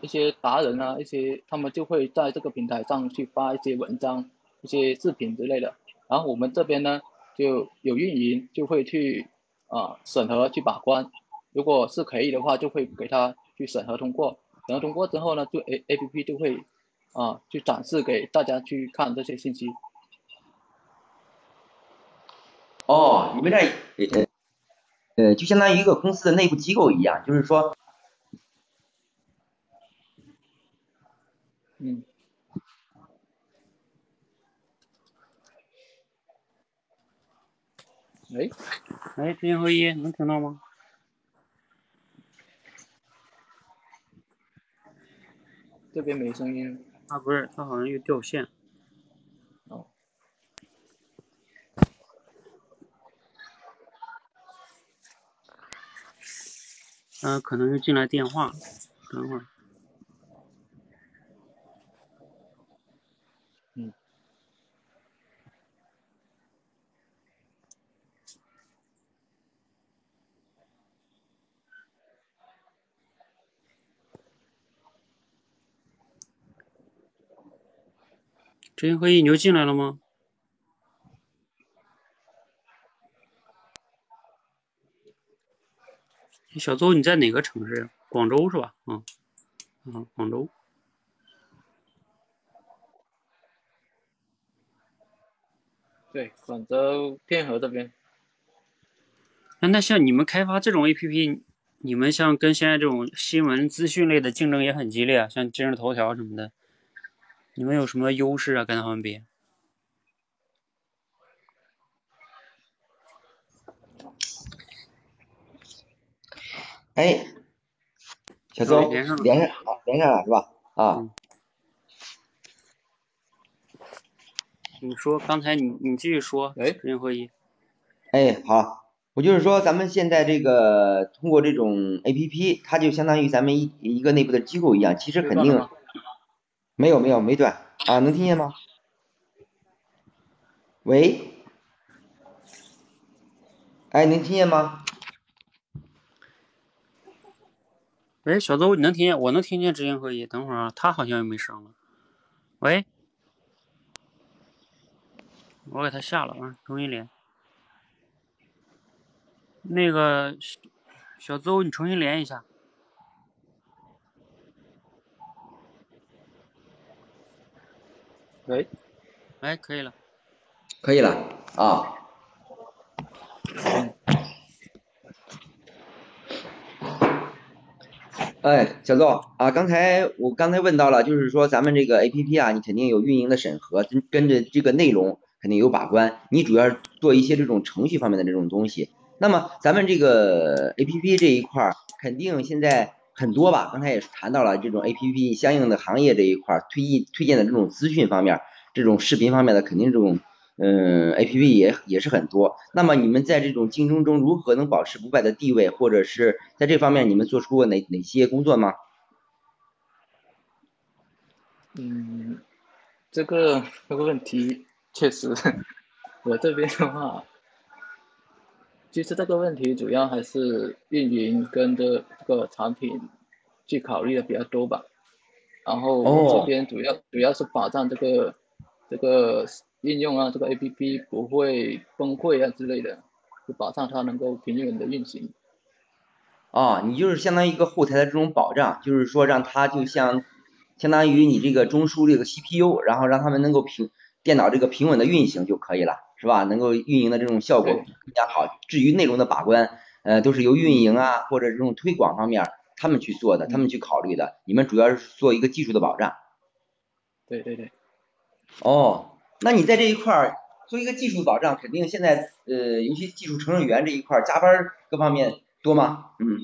一些达人啊，一些他们就会在这个平台上去发一些文章、一些视频之类的。然后我们这边呢，就有运营就会去啊审核去把关，如果是可以的话，就会给他。去审核通过，审核通过之后呢，就 A A P P 就会啊去展示给大家去看这些信息。哦，你们这呃呃就相当于一个公司的内部机构一样，就是说，嗯，哎哎，知行合一，能听到吗？这边没声音，啊不是，它好像又掉线。哦。嗯，可能是进来电话，等会儿。知行合一，你又进来了吗？小邹，你在哪个城市？广州是吧？嗯，嗯，广州。对，广州天河这边。那那像你们开发这种 APP，你们像跟现在这种新闻资讯类的竞争也很激烈啊，像今日头条什么的。你们有什么优势啊？跟他们比？哎，小周连上了连上连上了是吧？啊嗯，你说刚才你你继续说，哎知行合一。哎，好，我就是说，咱们现在这个通过这种 A P P，它就相当于咱们一一个内部的机构一样，其实肯定没有没有没断啊，能听见吗？喂，哎，能听见吗？喂，小邹，你能听见？我能听见知行合一。等会儿啊，他好像又没声了。喂，我给他下了啊，重新连。那个小小邹，你重新连一下。喂，哎，可以了。可以了啊。哎，小邹啊，刚才我刚才问到了，就是说咱们这个 A P P 啊，你肯定有运营的审核，跟跟着这个内容肯定有把关，你主要是做一些这种程序方面的这种东西。那么咱们这个 A P P 这一块儿，肯定现在很多吧？刚才也谈到了这种 A P P 相应的行业这一块儿推荐推荐的这种资讯方面，这种视频方面的，肯定这种嗯 A P P 也也是很多。那么你们在这种竞争中如何能保持不败的地位，或者是在这方面你们做出过哪哪些工作吗？嗯，这个这个问题确实，我这边的话，其实这个问题主要还是运营跟着这个产品去考虑的比较多吧。然后哦这边主要、主要是保障这个这个应用啊，这个 A P P 不会崩溃啊之类的，就保障它能够平稳的运行。啊，你就是相当于一个后台的这种保障，就是说让它就像相当于你这个中枢这个 CPU，然后让他们能够平电脑这个平稳的运行就可以了，是吧？能够运营的这种效果更加好。至于内容的把关，呃，都是由运营啊或者这种推广方面他们去做的，他们去考虑的。你们主要是做一个技术的保障。对对对。哦，那你在这一块儿做一个技术保障，肯定现在呃，尤其技术程序员这一块儿加班儿各方面多吗？嗯。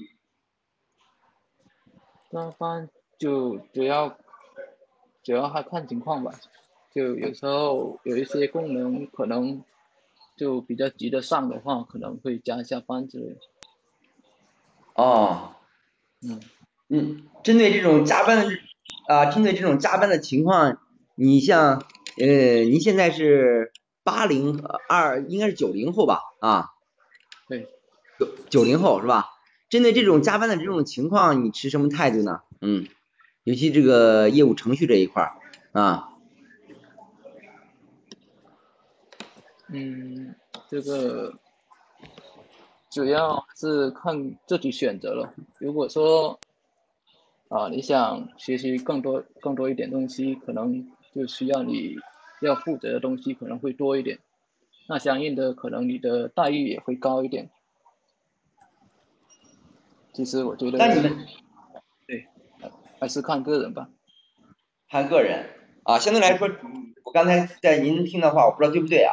加班就主要主要还看情况吧，就有时候有一些功能可能就比较急得上的话，可能会加一下班之类的。哦。嗯，嗯，针对这种加班的啊，针对这种加班的情况，你像呃，您现在是八零二，应该是九零后吧？啊，对，九九零后是吧？针对这种加班的这种情况，你持什么态度呢？嗯，尤其这个业务程序这一块儿啊，嗯，这个主要是看自己选择了。如果说啊，你想学习更多更多一点东西，可能就需要你要负责的东西可能会多一点，那相应的可能你的待遇也会高一点。其实我觉得，那你们对，还是看个人吧。看个人啊，相对来说，我刚才在您听的话，我不知道对不对啊？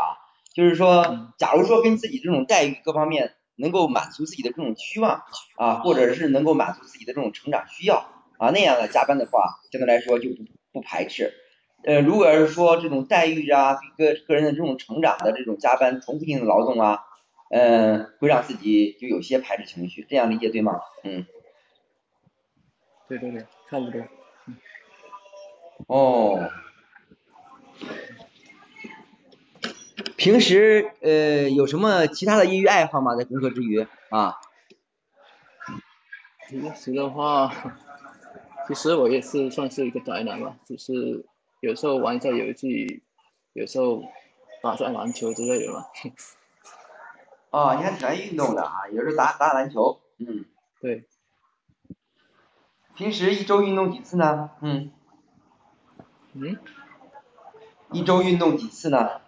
就是说嗯，假如说跟自己这种待遇各方面能够满足自己的这种期望啊，或者是能够满足自己的这种成长需要啊，那样的加班的话，相对来说就不不排斥。呃，如果要是说这种待遇啊，个个人的这种成长的这种加班重复性的劳动啊，嗯、会让自己就有些排斥情绪，这样理解对吗？嗯，对对对，差不多。哦，平时呃有什么其他的业余爱好吗？在工作之余啊？平时的话，其实我也是算是一个宅男吧，只是有时候玩一下游戏，有时候打下篮球之类的吧。哦，你还挺爱运动的啊，有时候打打打篮球，嗯，对，平时一周运动几次呢？嗯，嗯，一周运动几次呢？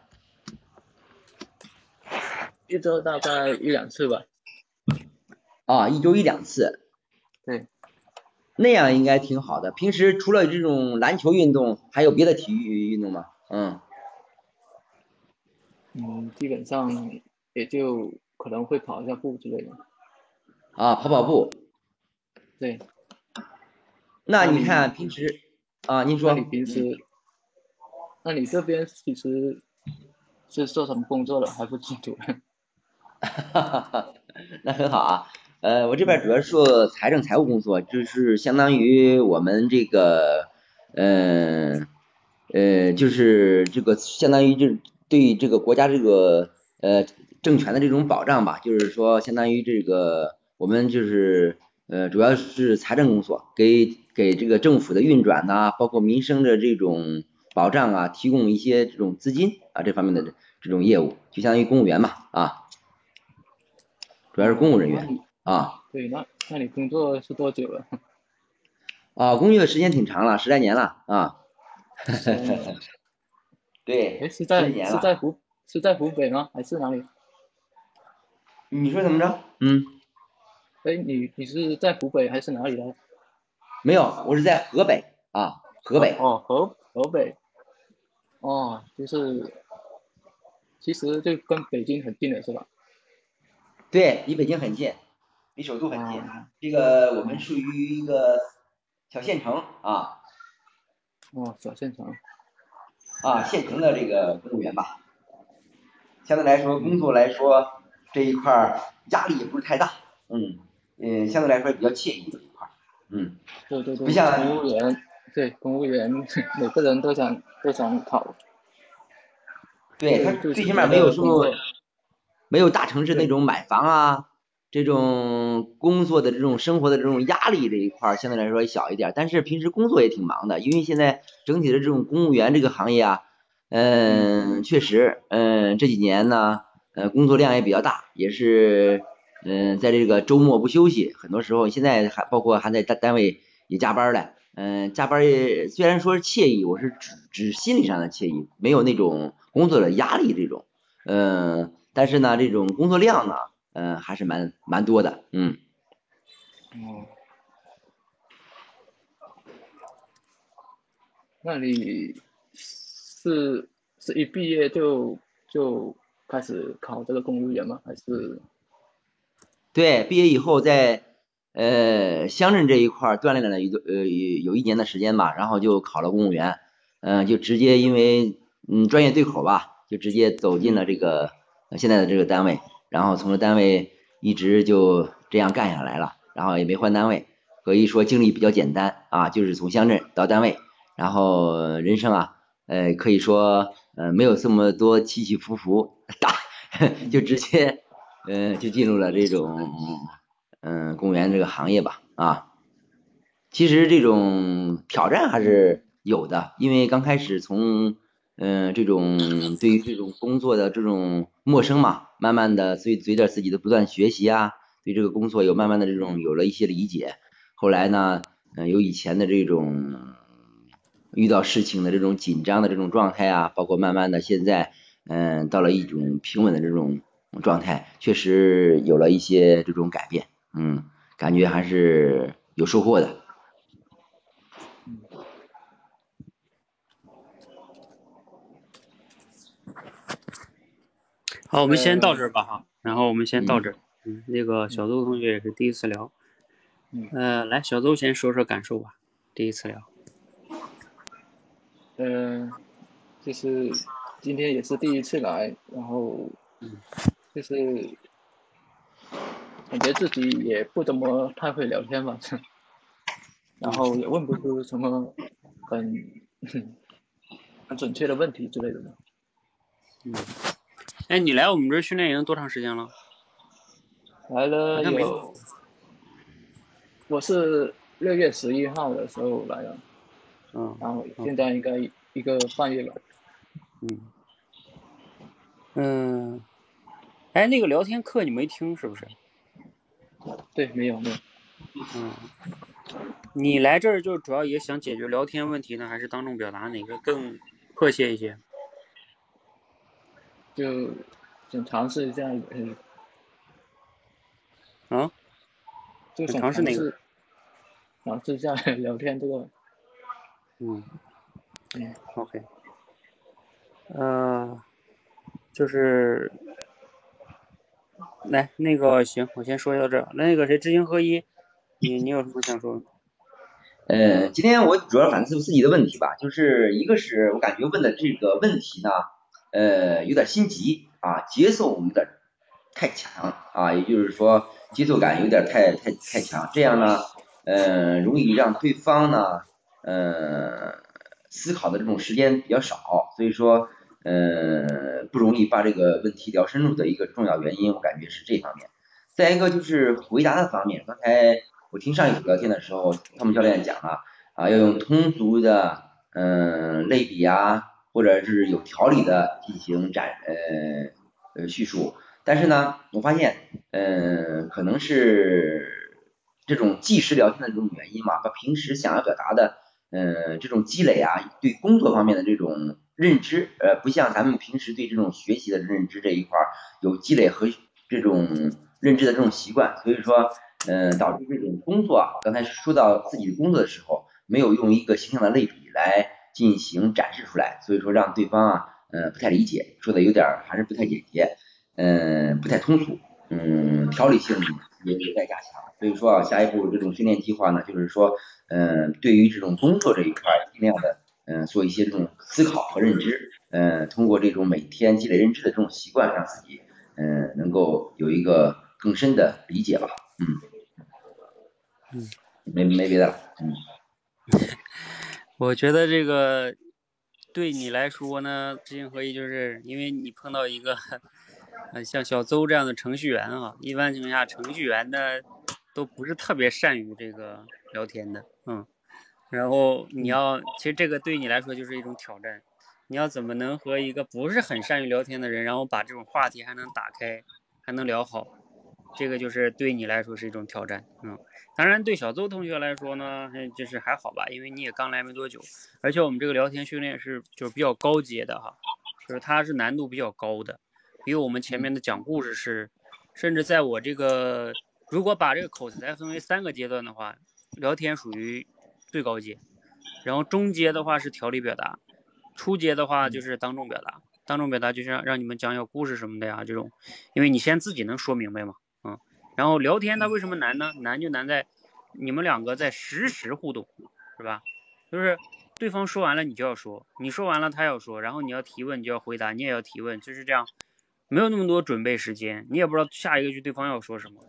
一周大概一两次吧。啊，一周一两次。对，那样应该挺好的。平时除了这种篮球运动，还有别的体育运动吗？嗯，嗯，基本上也就可能会跑一下步之类的。啊，跑跑步。对。那你看平时啊，您说。那你平时，那你这边其实是做什么工作的？还不清楚。哈哈哈，那很好啊。呃，我这边主要是做财政财务工作，就是相当于我们这个，呃，呃，就是这个相当于就是对这个国家这个呃政权的这种保障吧，就是说相当于这个我们就是呃主要是财政工作，给给这个政府的运转呐，包括民生的这种保障啊，提供一些这种资金啊这方面的这种业务，就相当于公务员嘛啊，主要是公务人员。啊，对，那那你工作是多久了？啊，工作的时间挺长了，十来年了啊。对，哎，是在是在湖是在湖北吗？还是哪里？你说怎么着？嗯。哎，你你是在湖北还是哪里的？没有，我是在河北啊，河北。哦，河河北。哦，就是，其实就跟北京很近的是吧？对，离北京很近。离首都很近，这个我们属于一个小县城啊。哦，小县城。啊，县城的这个公务员吧，相对来说工作来说这一块儿压力也不是太大，嗯嗯，相对来说比较惬意这一块儿，嗯。对对对。不像公务员，对公务员，每个人都想都想考。对他最起码没有说没有大城市那种买房啊。这种工作的这种生活的这种压力这一块相对来说小一点，但是平时工作也挺忙的，因为现在整体的这种公务员这个行业啊，嗯，确实，嗯，这几年呢，呃，工作量也比较大，也是，嗯，在这个周末不休息，很多时候现在还包括还在单单位也加班嘞，嗯，加班也虽然说是惬意，我是指指心理上的惬意，没有那种工作的压力这种，嗯，但是呢，这种工作量呢。嗯，还是蛮蛮多的，嗯。哦。那你是是一毕业就就开始考这个公务员吗？还是？对，毕业以后在呃乡镇这一块锻炼了一个呃有一年的时间吧，然后就考了公务员，嗯，就直接因为嗯专业对口吧，就直接走进了这个现在的这个单位。然后从这单位一直就这样干下来了，然后也没换单位，可以说经历比较简单啊，就是从乡镇到单位，然后人生啊，呃，可以说呃没有这么多起起伏伏，打 就直接嗯就进入了这种嗯公务员这个行业吧啊，其实这种挑战还是有的，因为刚开始从。嗯，这种对于这种工作的这种陌生嘛，慢慢的随随着自己的不断学习啊，对这个工作有慢慢的这种有了一些理解。后来呢，嗯，有以前的这种遇到事情的这种紧张的这种状态啊，包括慢慢的现在，嗯，到了一种平稳的这种状态，确实有了一些这种改变，嗯，感觉还是有收获的。好，我们先到这儿吧哈，然后我们先到这儿。嗯，那个小周同学也是第一次聊，嗯，来，小周先说说感受吧，第一次聊。嗯，就是今天也是第一次来，然后，就是感觉自己也不怎么太会聊天吧，然后也问不出什么很 很准确的问题之类的。嗯。哎，你来我们这训练营多长时间了？来了有，我是六月十一号的时候来的，嗯，然后现在应该一个半月了。嗯，嗯，哎，那个聊天课你没听是不是？对，没有没有。嗯，你来这儿就主要也想解决聊天问题呢，还是当众表达哪个更迫切一些？就想尝试一下，嗯，啊，就尝试哪个？然后私下聊天这个，嗯嗯，OK，呃，就是来那个行，我先说到这儿。那个谁，知行合一，你你有什么想说的？呃，今天我主要反思自己的问题吧，就是一个是我感觉问的这个问题呢，呃，有点心急啊，节奏有点太强啊，也就是说节奏感有点太太太强，这样呢，呃，容易让对方呢，呃，思考的这种时间比较少，所以说，呃，不容易把这个问题聊深入的一个重要原因，我感觉是这方面。再一个就是回答的方面，刚才我听上一组聊天的时候，汤姆教练讲了啊，要用通俗的嗯类比啊，或者是有条理的进行展呃呃叙述。但是呢，我发现嗯可能是这种即时聊天的这种原因嘛，和平时想要表达的嗯这种积累啊，对工作方面的这种认知，呃不像咱们平时对这种学习的认知这一块有积累和这种认知的这种习惯，所以说。嗯，导致这种工作啊，刚才说到自己的工作的时候，没有用一个形象的类比来进行展示出来，所以说让对方啊，呃，不太理解，说的有点还是不太简洁，嗯，不太通俗，嗯，条理性也有待加强。所以说啊，下一步这种训练计划呢，就是说，嗯，对于这种工作这一块，尽量的，嗯，做一些这种思考和认知，嗯，通过这种每天积累认知的这种习惯，让自己，嗯，能够有一个更深的理解吧，嗯。嗯，没没别的了。嗯，我觉得这个对你来说呢，知行合一，就是因为你碰到一个，呃，像小邹这样的程序员啊，一般情况下，程序员呢都不是特别善于这个聊天的，嗯。然后你要，其实这个对你来说就是一种挑战，你要怎么能和一个不是很善于聊天的人，然后把这种话题还能打开，还能聊好，这个就是对你来说是一种挑战，嗯。当然，对小邹同学来说呢，就是还好吧，因为你也刚来没多久，而且我们这个聊天训练是就是比较高阶的哈，就是它是难度比较高的，比我们前面的讲故事是，甚至在我这个如果把这个口才分为三个阶段的话，聊天属于最高阶，然后中阶的话是条理表达，初阶的话就是当众表达，当众表达就像让让你们讲讲故事什么的呀这种，因为你先自己能说明白嘛。然后聊天它为什么难呢？难就难在你们两个在实时互动，是吧？就是对方说完了你就要说，你说完了他要说，然后你要提问你就要回答，你也要提问，就是这样，没有那么多准备时间，你也不知道下一个句对方要说什么，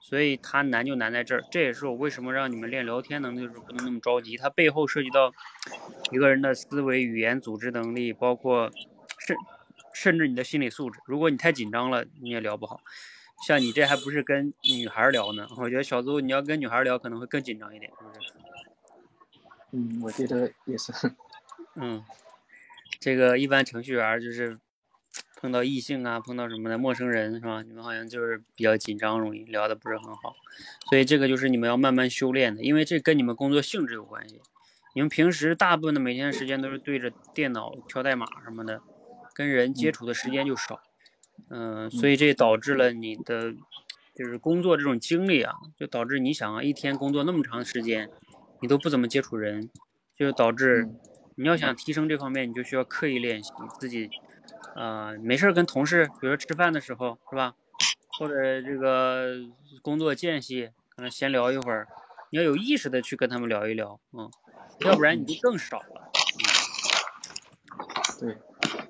所以它难就难在这儿。这也是我为什么让你们练聊天能力的时候不能那么着急，它背后涉及到一个人的思维、语言、组织能力，包括甚甚至你的心理素质。如果你太紧张了，你也聊不好。像你这还不是跟女孩聊呢？我觉得小邹你要跟女孩聊可能会更紧张一点，是不是？嗯，我觉得也是。嗯，这个一般程序员就是碰到异性啊，碰到什么的陌生人是吧？你们好像就是比较紧张，容易聊的不是很好。所以这个就是你们要慢慢修炼的，因为这跟你们工作性质有关系。你们平时大部分的每天的时间都是对着电脑敲代码什么的，跟人接触的时间就少。嗯，所以这导致了你的就是工作这种经历啊，就导致你想啊，一天工作那么长时间，你都不怎么接触人，就导致你要想提升这方面，你就需要刻意练习自己，啊，没事儿跟同事，比如说吃饭的时候是吧，或者这个工作间隙可能闲聊一会儿，你要有意识的去跟他们聊一聊，嗯，要不然你就更少了。嗯对。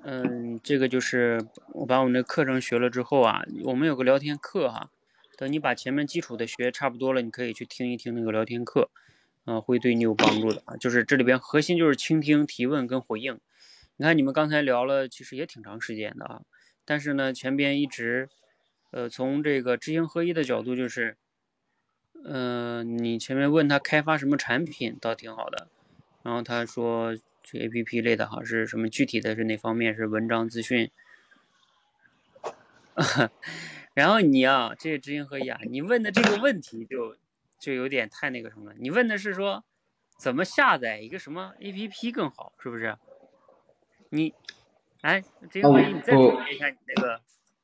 嗯，这个就是我把我们的课程学了之后啊，我们有个聊天课哈，等你把前面基础的学差不多了，你可以去听一听那个聊天课，嗯，会对你有帮助的啊。就是这里边核心就是倾听、提问跟回应。你看你们刚才聊了，其实也挺长时间的啊，但是呢，前边一直，呃，从这个知行合一的角度，就是，嗯，你前面问他开发什么产品，倒挺好的，然后他说。这 A P P 类的哈是什么？具体的是哪方面？是文章资讯。然后你啊，这个知行合一啊，你问的这个问题就就有点太那个什么了。你问的是说怎么下载一个什么 A P P 更好，是不是？你，哎，知行合一，你再总结一下你那个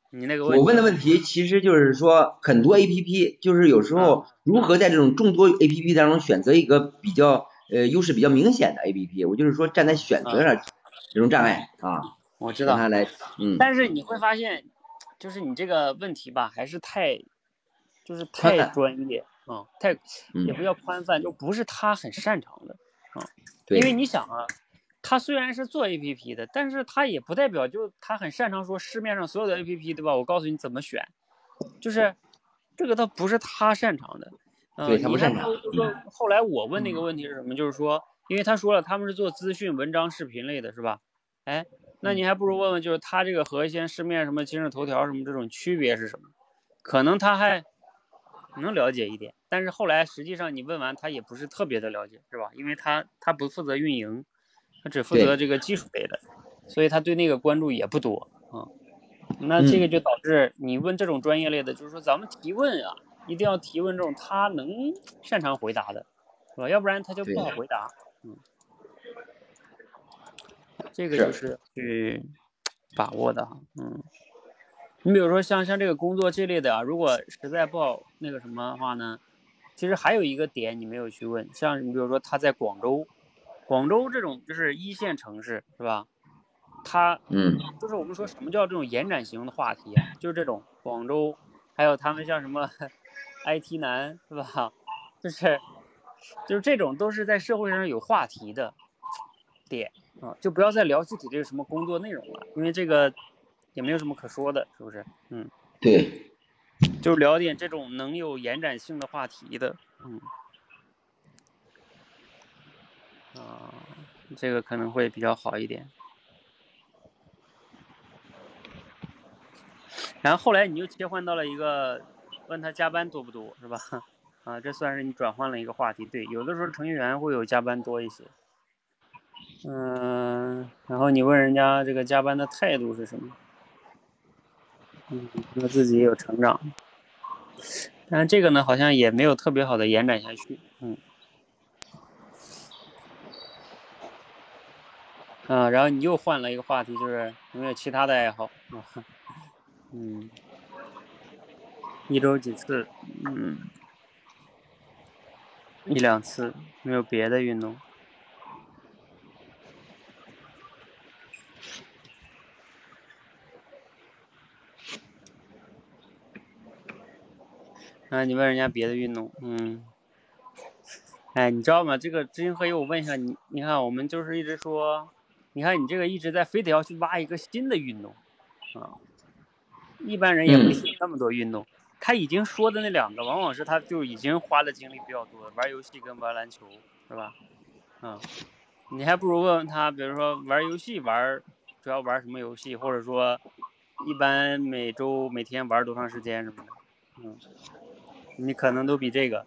你那个问我问的问题其实就是说，很多 A P P 就是有时候如何在这种众多 A P P 当中选择一个比较呃优势比较明显的 A P P，我就是说站在选择上这种障碍啊，我知道，他来，嗯，但是你会发现，就是你这个问题吧，还是太，就是太专业啊、太嗯也不叫宽泛，就不是他很擅长的。对，因为你想啊，他虽然是做 A P P 的，但是他也不代表就他很擅长说市面上所有的 A P P，对吧？我告诉你怎么选，就是这个倒不是他擅长的。嗯、对他不你看擅长嗯就说后来我问那个问题是什么？就是说，因为他说了他们是做资讯、文章、视频类的，是吧？哎，那嗯你还不如问问，就是他这个和一些市面什么今日头条什么这种区别是什么？可能他还能了解一点，但是后来实际上你问完他也不是特别的了解，是吧？因为他他不负责运营，他只负责这个技术类的，所以他对那个关注也不多啊。那这嗯个就导致你问这种专业类的，就是说咱们提问啊，一定要提问这种他能擅长回答的，是吧？要不然他就不好回答。嗯，这个就是去把握的哈。嗯，你比如说像像这个工作这类的啊，如果实在不好那个什么的话呢，其实还有一个点你没有去问，像你比如说他在广州，广州这种就是一线城市是吧？他嗯就是我们说什么叫这种延展型的话题啊？就是这种广州，还有他们像什么 IT 男是吧？就是就是这种都是在社会上有话题的点啊，就不要再聊具体这个什么工作内容了，因为这个也没有什么可说的，是不是？嗯，对，就聊点这种能有延展性的话题的，嗯，啊，这个可能会比较好一点。然后后来你又切换到了一个问他加班多不多，是吧？啊，这算是你转换了一个话题。对，有的时候程序员会有加班多一些。嗯，然后你问人家这个加班的态度是什么？嗯，他自己有成长。但是这个呢，好像也没有特别好的延展下去。嗯。啊，然后你又换了一个话题，就是有没有其他的爱好？嗯，一周几次？嗯，一两次，没有别的运动。啊，你问人家别的运动，嗯，哎，你知道吗？这个知行合一，我问一下你，你看我们就是一直说，你看你这个一直在非得要去挖一个新的运动，啊，一般人也不行那么多运动。他已经说的那两个，往往是他就已经花的精力比较多，玩游戏跟玩篮球，是吧？嗯，你还不如问问他，比如说玩游戏玩，主要玩什么游戏，或者说一般每周每天玩多长时间什么的，嗯，你可能都比这个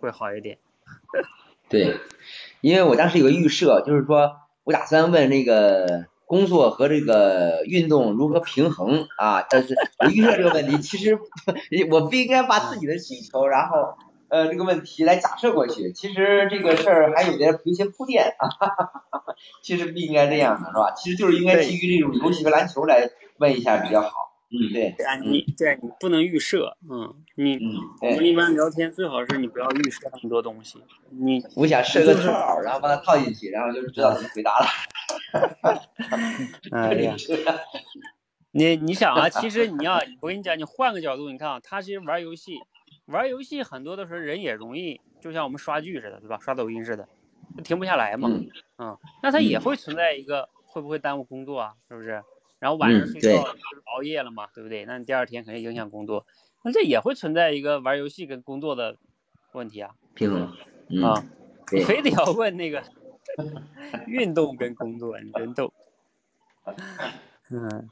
会好一点。对，因为我当时有个预设，就是说我打算问那个工作和这个运动如何平衡啊，但是我预设这个问题，其实我不应该把自己的需求，然后呃这个问题来假设过去，其实这个事儿还有点有一些铺垫啊，哈哈哈哈其实不应该这样的是吧？其实就是应该基于这种游戏和篮球来问一下比较好。嗯，对，对啊，你对啊你不能预设，嗯，你嗯，我们，一般聊天最好是你不要预设那么多东西，你我想设个套儿，然后把它套进去，然后就知道怎么回答了。哎呀，你你想啊，其实你要我跟你讲，你换个角度，你看啊，他其实玩游戏，玩游戏很多的时候人也容易，就像我们刷剧似的，对吧？刷抖音似的，就停不下来嘛。嗯嗯，那他也嗯会存在一个会不会耽误工作啊？是不是？然后晚上睡觉就是熬夜了嘛，对不对？那你第二天肯定影响工作，那这也会存在一个玩游戏跟工作的问题啊。平衡。嗯，啊，对，非得要问那个运动跟工作，你真逗。嗯，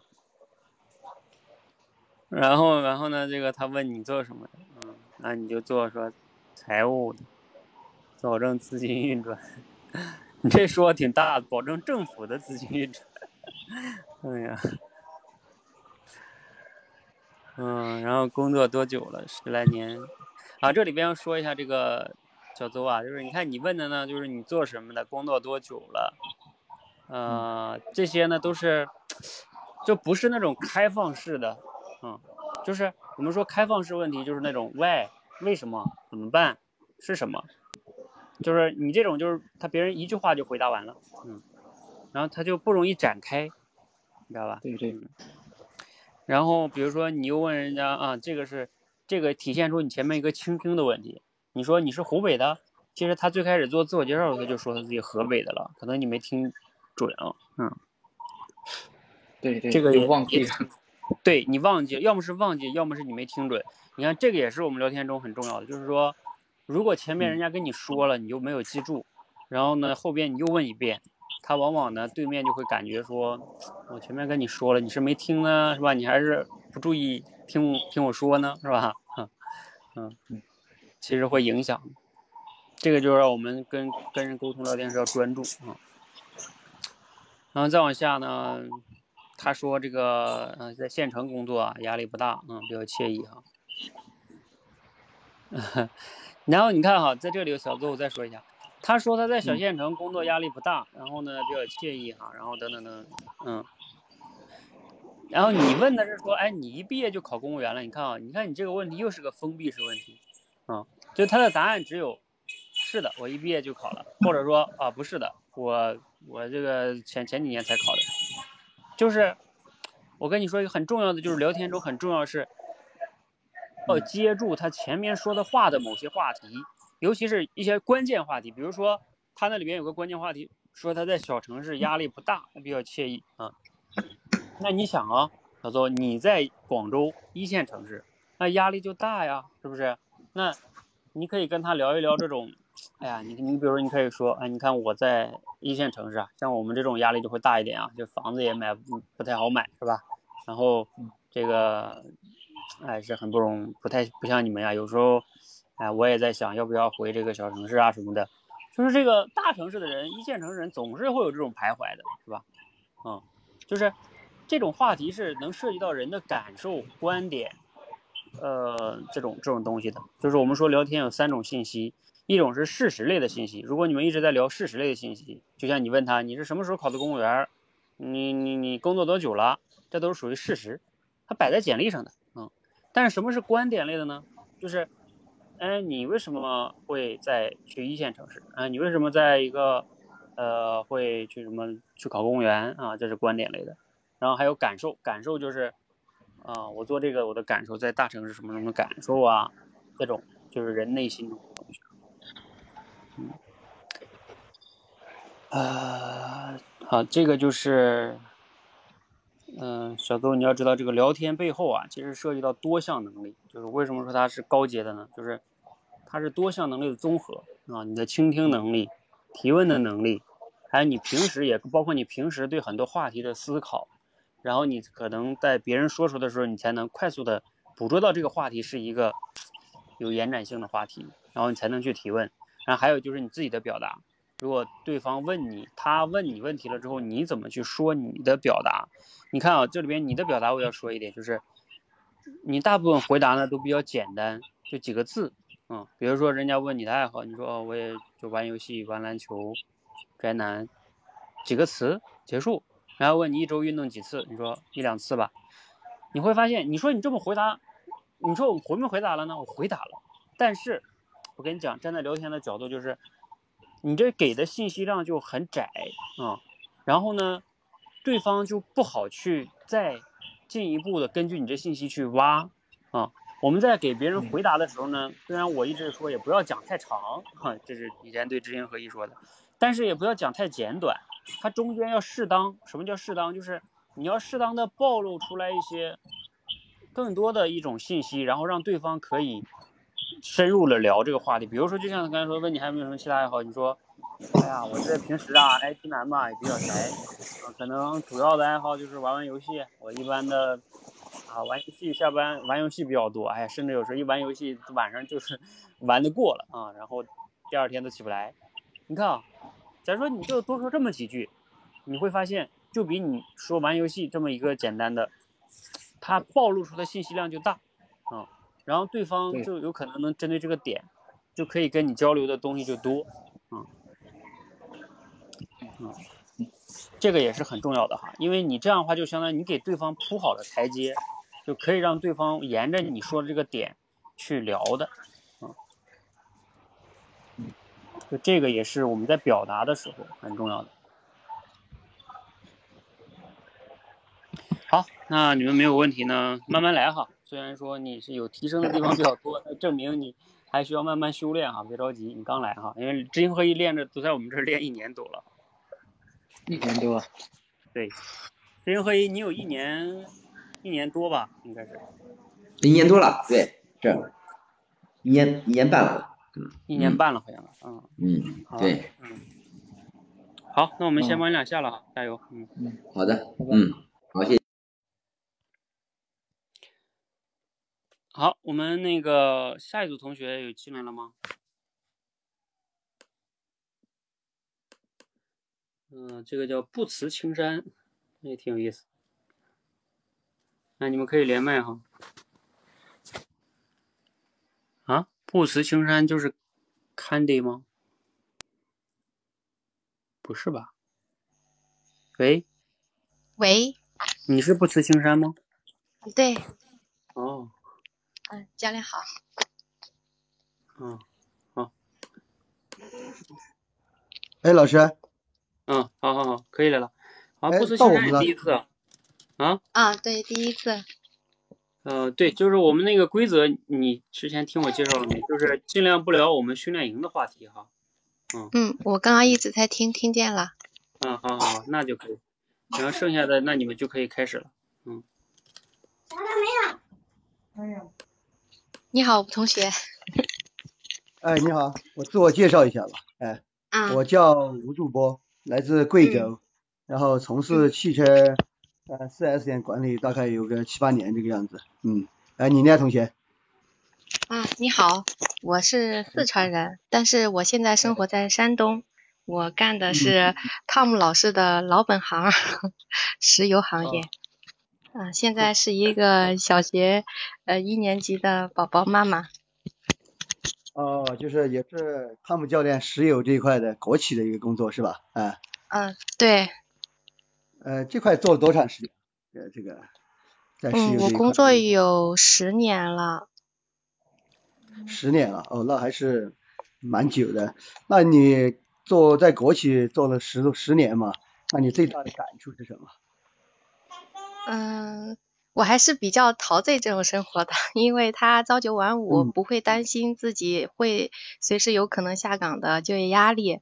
然后然后呢，这个他问你做什么的，嗯，那你就做说财务的，保证资金运转。你这说挺大的，保证政府的资金运转。哎呀，嗯，然后工作多久了？十来年。啊，这里边要说一下这个小邹啊，就是你看你问的呢，就是你做什么的，工作多久了，呃，这些呢都是就不是那种开放式的，嗯，就是我们说开放式问题，就是那种 why 为什么？怎么办？是什么，就是你这种就是他别人一句话就回答完了，嗯，然后他就不容易展开，你知道吧？对对，嗯然后比如说你又问人家啊，这个是这个体现出你前面一个倾听的问题。你说你是湖北的，其实他最开始做自我介绍的时候就说他自己河北的了，可能你没听准啊，嗯，对 对，这个也就忘记了。对你忘记，要么是忘记，要么是你没听准。你看这个也是我们聊天中很重要的，就是说，如果前面人家跟你说了，你又没有记住，然后呢后边你又问一遍，他往往呢对面就会感觉说，我前面跟你说了，你是没听呢，是吧？你还是不注意听我听我说呢，是吧？嗯嗯，其实会影响。这个就让我们跟跟人沟通聊天时要专注啊。然后再往下呢，他说这个嗯、呃在县城工作啊压力不大，嗯比较惬意哈。然后你看哈，在这里小最后再说一下，他说他在小嗯县城工作压力不大，然后呢比较惬意哈，然后等等等，嗯。然后你问的是说，哎，你一毕业就考公务员了？你看啊，你看你这个问题又是个封闭式问题，啊、就他的答案只有是的，我一毕业就考了，或者说啊不是的，我我这个前前几年才考的，就是我跟你说一个很重要的，就是聊天中很重要的是要接住他前面说的话的某些话题，尤其是一些关键话题，比如说他那里边有个关键话题，说他在小城市压力不大，他比较惬意啊。那你想啊，小邹，你在广州一线城市，那压力就大呀，是不是？那你可以跟他聊一聊这种，哎呀，你你比如说你可以说，哎，你看我在一线城市啊，像我们这种压力就会大一点啊，就房子也买不不太好买，是吧？然后这个，哎，是很不容不太不像你们呀，有时候，哎，我也在想要不要回这个小城市啊什么的，就是这个大城市的人，一线城市人总是会有这种徘徊的，是吧？嗯，就是这种话题是能涉及到人的感受、观点，呃，这种这种东西的。就是我们说聊天有三种信息，一种是事实类的信息。如果你们一直在聊事实类的信息，就像你问他你是什么时候考的公务员，你你你工作多久了，这都是属于事实，它摆在简历上的，嗯。但是什么是观点类的呢？就是，哎，你为什么会在去一线城市啊？你为什么在一个呃会去什么去考公务员啊？这是观点类的。然后还有感受，感受就是，啊、我做这个我的感受在大城市什么什么感受啊，这种就是人内心。嗯，呃，好，这个就是，嗯、小邹，你要知道这个聊天背后啊，其实涉及到多项能力，就是为什么说它是高阶的呢？就是它是多项能力的综合啊，你的倾听能力、提问的能力，还有你平时也包括你平时对很多话题的思考，然后你可能在别人说出的时候，你才能快速的捕捉到这个话题是一个有延展性的话题，然后你才能去提问。然后还有就是你自己的表达，如果对方问你，他问你问题了之后，你怎么去说你的表达？你看啊，这里边你的表达我要说一点，就是你大部分回答呢都比较简单，就几个字，嗯，比如说人家问你的爱好，你说哦我也就玩游戏、玩篮球、宅男，几个词结束。然后问你一周运动几次，你说一两次吧，你会发现，你说你这么回答，你说我回没回答了呢？我回答了，但是我跟你讲，站在聊天的角度就是，你这给的信息量就很窄啊、然后呢，对方就不好去再进一步的根据你这信息去挖啊。我们在给别人回答的时候呢，虽然我一直说也不要讲太长，哈，这是以前对知行合一说的，但是也不要讲太简短，它中间要适当。什么叫适当？就是你要适当的暴露出来一些更多的一种信息，然后让对方可以深入的聊这个话题。比如说，就像刚才说，问你还有没有什么其他爱好，你说，哎呀，我这平时啊爱听男嘛，也比较宅，啊，可能主要的爱好就是玩玩游戏。我一般的啊玩游戏，下班玩游戏比较多，哎呀，甚至有时候一玩游戏晚上就是 玩的过了啊，然后第二天都起不来。你看啊，假如说你就多说这么几句，你会发现，就比你说玩游戏这么一个简单的，它暴露出的信息量就大，啊、然后对方就有可能能针对这个点，就可以跟你交流的东西就多，嗯，嗯，这个也是很重要的哈，因为你这样的话就相当于你给对方铺好了台阶，就可以让对方沿着你说的这个点去聊的，啊，就这个也是我们在表达的时候很重要的。好，那你们没有问题呢，慢慢来哈。虽然说你是有提升的地方比较多，那证明你还需要慢慢修炼哈，别着急，你刚来哈，因为知行合一练着都在我们这儿练一年多了。一年多，对，知行合一你有一年一年多吧，应该是。一年多了，对，是一年一年半了，一年半了好像，嗯嗯，对，嗯，好，那我们先嗯。帮你俩下了哈，加油，嗯。好的，嗯，好，谢谢。好，我们那个下一组同学有进来了吗？嗯，这个叫不辞青山，也挺有意思。那你们可以连麦哈。啊，不辞青山就是 Candy 吗？不是吧？喂，喂，你是不辞青山吗？对，哦，嗯，教练好。嗯好哎，老师，嗯，好好好，可以来了。好，哎不辞青山到我们了第一次啊。啊，啊，对，第一次。呃，对，就是我们那个规则，你之前听我介绍了没？就是尽量不聊我们训练营的话题哈。嗯，嗯我刚刚一直在听，听见了。嗯，好好好，那就可以。然后剩下的那你们就可以开始了。你好，吴同学。哎，你好，我自我介绍一下吧。哎，啊，我叫吴主播，来自贵州，然后从事汽车呃 4S 店管理大概有个七八年这个样子。嗯，哎，你呢，同学？啊，你好，我是四川人，但是我现在生活在山东，我干的是汤姆老师的老本行，石油行业。啊，现在是一个小学呃一年级的宝宝妈妈。哦，就是也是汤姆教练石油这一块的国企的一个工作是吧？啊，嗯，对，呃，这块做了多长时间？呃，这个在石油我工作有十年了。十年了，哦，那还是蛮久的。那你做在国企做了十十年嘛？那你最大的感触是什么？嗯，我还是比较陶醉这种生活的，因为他朝九晚五，嗯不会担心自己会随时有可能下岗的就业压力，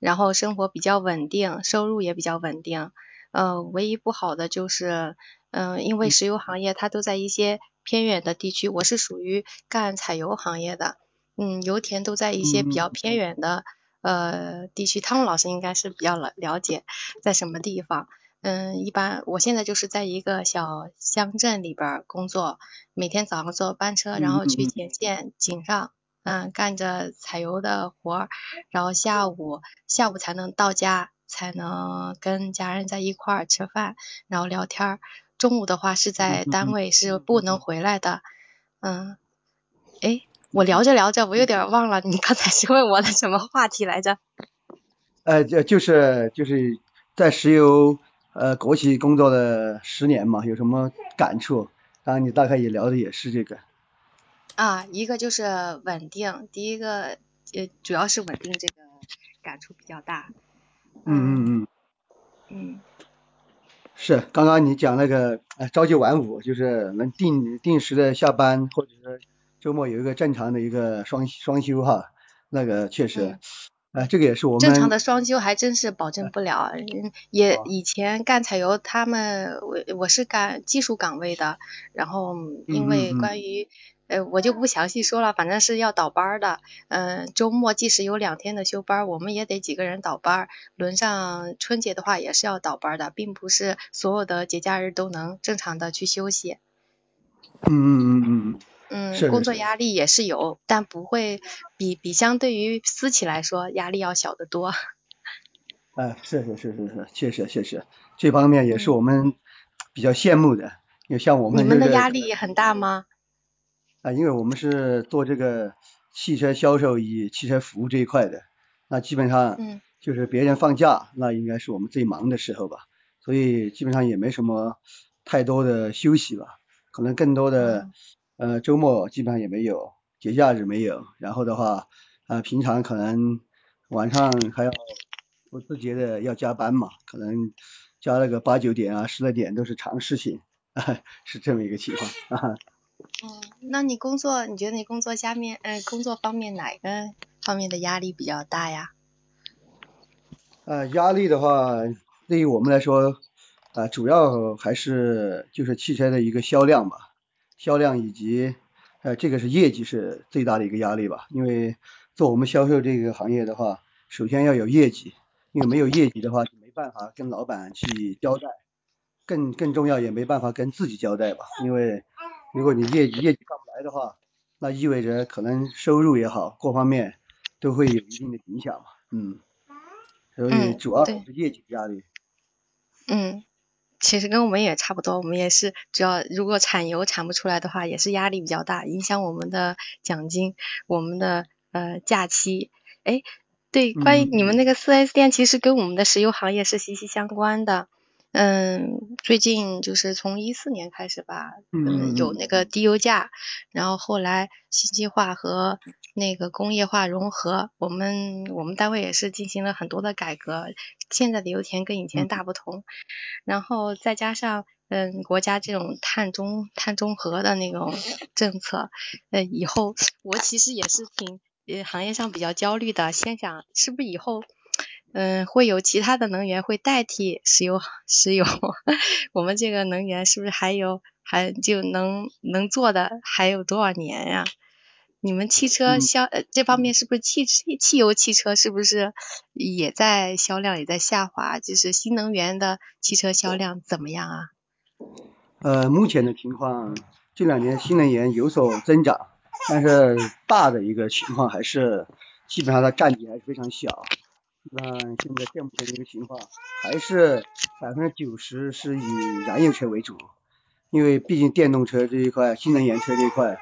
然后生活比较稳定，收入也比较稳定。呃，唯一不好的就是，嗯、因为石油行业它都在一些偏远的地区，我是属于干采油行业的，嗯，油田都在一些比较偏远的呃地区。汤姆老师应该是比较了了解在什么地方。嗯，一般我现在就是在一个小乡镇里边儿工作，每天早上坐班车，然后去嗯嗯嗯田县井上，嗯，干着采油的活儿，然后下午下午才能到家，才能跟家人在一块儿吃饭，然后聊天儿。中午的话是在单位是不能回来的，嗯，诶，我聊着聊着，我有点忘了你刚才是问我的什么话题来着？呃，就就是就是在石油呃国企工作的十年嘛，有什么感触？刚刚你大概也聊的也是这个。啊，一个就是稳定，第一个也主要是稳定这个感触比较大。嗯嗯嗯，嗯是，刚刚你讲那个呃朝九晚五，就是能定定时的下班，或者是周末有一个正常的一个双双休哈，那个确实嗯，呃这个也是我们正常的双休还真是保证不了。嗯，也哦以前干采油，他们我我是干技术岗位的，然后因为关于呃我就不详细说了，反正是要倒班的。嗯、周末即使有两天的休班，我们也得几个人倒班。轮上春节的话也是要倒班的，并不是所有的节假日都能正常的去休息。嗯嗯嗯嗯嗯，工作压力也是有，但不会比比相对于私企来说压力要小得多。哎，是是是是是，确实确实，这方面也是嗯我们比较羡慕的。因为像我们你们的压力很大吗？啊，因为我们是做这个汽车销售与汽车服务这一块的，那基本上嗯就是别人放假，那应该是我们最忙的时候吧，所以基本上也没什么太多的休息吧。可能更多的呃周末基本上也没有，节假日没有，然后的话啊、平常可能晚上还要不自觉的要加班嘛，可能加了个八九点啊十来点都是常事情，是这么一个情况啊。嗯，那你工作，你觉得你工作下面，呃，工作方面哪个方面的压力比较大呀？呃，压力的话，对于我们来说，啊、主要还是就是汽车的一个销量吧，销量以及呃，这个是业绩是最大的一个压力吧。因为做我们销售这个行业的话，首先要有业绩，因为没有业绩的话，就没办法跟老板去交代，更更重要也没办法跟自己交代吧。因为如果你业绩业绩上不来的话，那意味着可能收入也好，各方面都会有一定的影响嘛。嗯。所以嗯主要还是业绩压力。嗯，其实跟我们也差不多，我们也是主要如果产油产不出来的话，也是压力比较大，影响我们的奖金，我们的呃假期。哎，对，关于嗯你们那个四 S 店，其实跟我们的石油行业是息息相关的。嗯，最近就是从一四年开始吧，嗯有那个低油价，然后后来信息化和那个工业化融合，我们我们单位也是进行了很多的改革，现在的油田跟以前嗯大不同，然后再加上嗯国家这种碳中碳中和的那种 政策，呃以后我其实也是挺呃行业上比较焦虑的，先想是不是以后。嗯，会有其他的能源会代替石油，石油，我们这个能源是不是还有还就能能做的还有多少年呀、你们汽车嗯销、呃这方面是不是汽汽汽油汽车是不是也在销量也在下滑？就是新能源的汽车销量怎么样啊？呃，目前的情况，这两年新能源有所增长，但是大的一个情况还是基本上它占比还是非常小。那现在现目前的一个情况，还是百分之九十是以燃油车为主，因为毕竟电动车这一块、新能源车这一块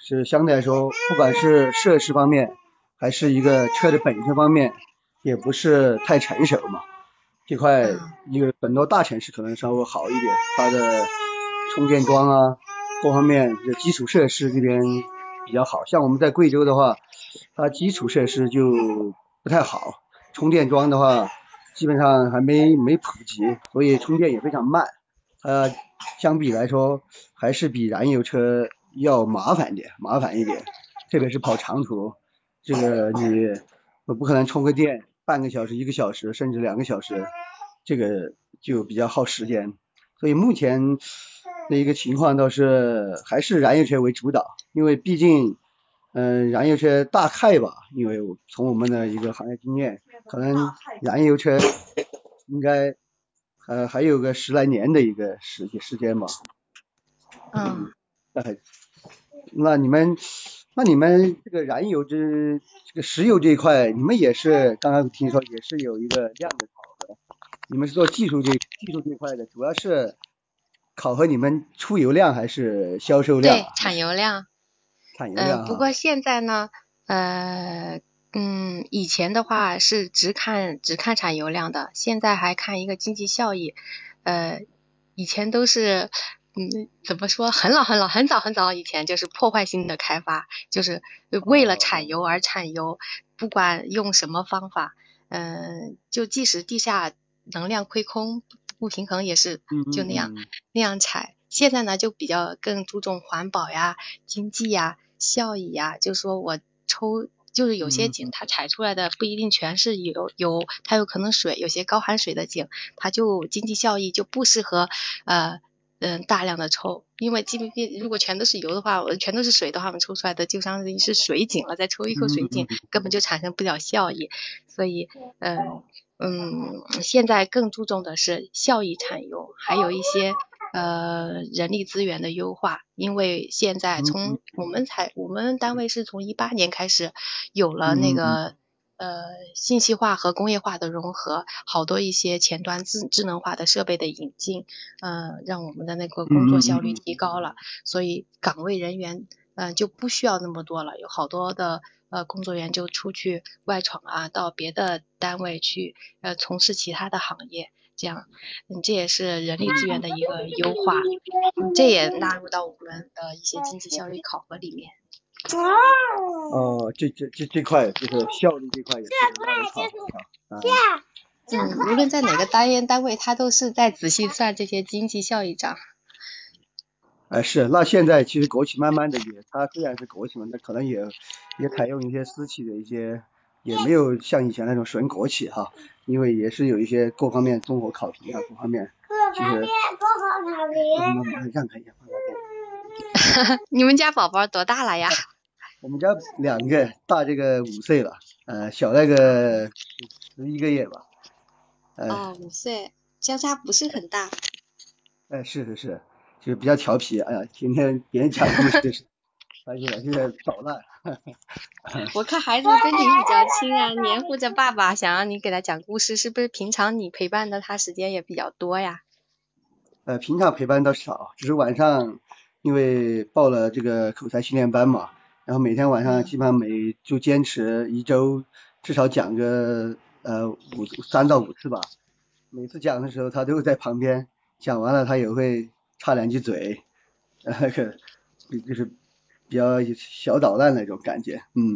是相对来说，不管是设施方面，还是一个车的本身方面，也不是太成熟嘛。这块嗯一个很多大城市可能稍微好一点，它的充电桩啊，各方面的基础设施这边比较好。像我们在贵州的话，它基础设施就不太好，充电桩的话基本上还没没普及，所以充电也非常慢。呃，相比来说还是比燃油车要麻烦点，麻烦一点，特别是跑长途，这个你我不可能充个电半个小时、一个小时，甚至两个小时，这个就比较耗时间。所以目前的一个情况倒是还是燃油车为主导，因为毕竟，嗯、燃油车大概吧，因为我从我们的一个行业经验，可能燃油车应该呃还有个十来年的一个时时间吧。嗯，呃，那你们，那你们这个燃油这这个石油这一块，你们也是刚刚听说也是有一个量的考核，你们是做技术这技术这一块的，主要是考核你们出油量还是销售量啊？，对产油量。嗯，产油量哈。不过现在呢，呃，嗯，以前的话是只看只看产油量的，现在还看一个经济效益。呃，以前都是，嗯，怎么说？很老很老很早很早以前就是破坏性的开发，就是为了产油而产油，不管用什么方法，嗯、就即使地下能量亏空不平衡也是嗯就那样。那样采。现在呢，就比较更注重环保呀、经济呀、效益呀。就说我抽，就是有些嗯井它采出来的不一定全是油，油它有可能水，有些高含水的井，它就经济效益就不适合呃嗯大量的抽，因为 GDP 如果全都是油的话，我全都是水的话，我们抽出来的就相当于是水井了，再抽一口水井根本就产生不了效益，所以嗯嗯，现在更注重的是效益产油，还有一些呃人力资源的优化，因为现在嗯从我们才我们单位是从一八年开始有了那个。呃，信息化和工业化的融合，好多一些前端智智能化的设备的引进，呃，让我们的那个工作效率嗯嗯嗯。提高了，所以岗位人员，呃，就不需要那么多了，有好多的呃工作人员就出去外闯啊，到别的单位去呃从事其他的行业，这样，嗯，这也是人力资源的一个优化，嗯，这也纳入到我们的一些经济效率考核里面。哦，这这这这块就是效率这块也是让人考核的啊。嗯，无论在哪个单元单位，他都是在仔细算这些经济效益账。哎，是，那现在其实国企慢慢的也，它虽然是国企嘛，那可能也也采用一些私企的一些，也没有像以前那种纯国企哈，因为也是有一些各方面综合考评啊，各方面，其实。妈妈让开一下，你们家宝宝多大了呀？我们家两个，大这个五岁了，呃，小那个十一个月吧。哦，五岁，相差不是很大。哎，是是是。就是比较调皮，哎呀，天天别人讲故事，而且现在捣乱。我看孩子跟你比较亲啊，黏糊着爸爸，想让你给他讲故事，是不是平常你陪伴的他时间也比较多呀？呃，平常陪伴倒少，只是晚上因为报了这个口才训练班嘛，然后每天晚上基本上每就坚持一周至少讲个呃五三到五次吧，每次讲的时候他都在旁边，讲完了他也会。插两句嘴，那个就是比较小捣乱那种感觉，嗯。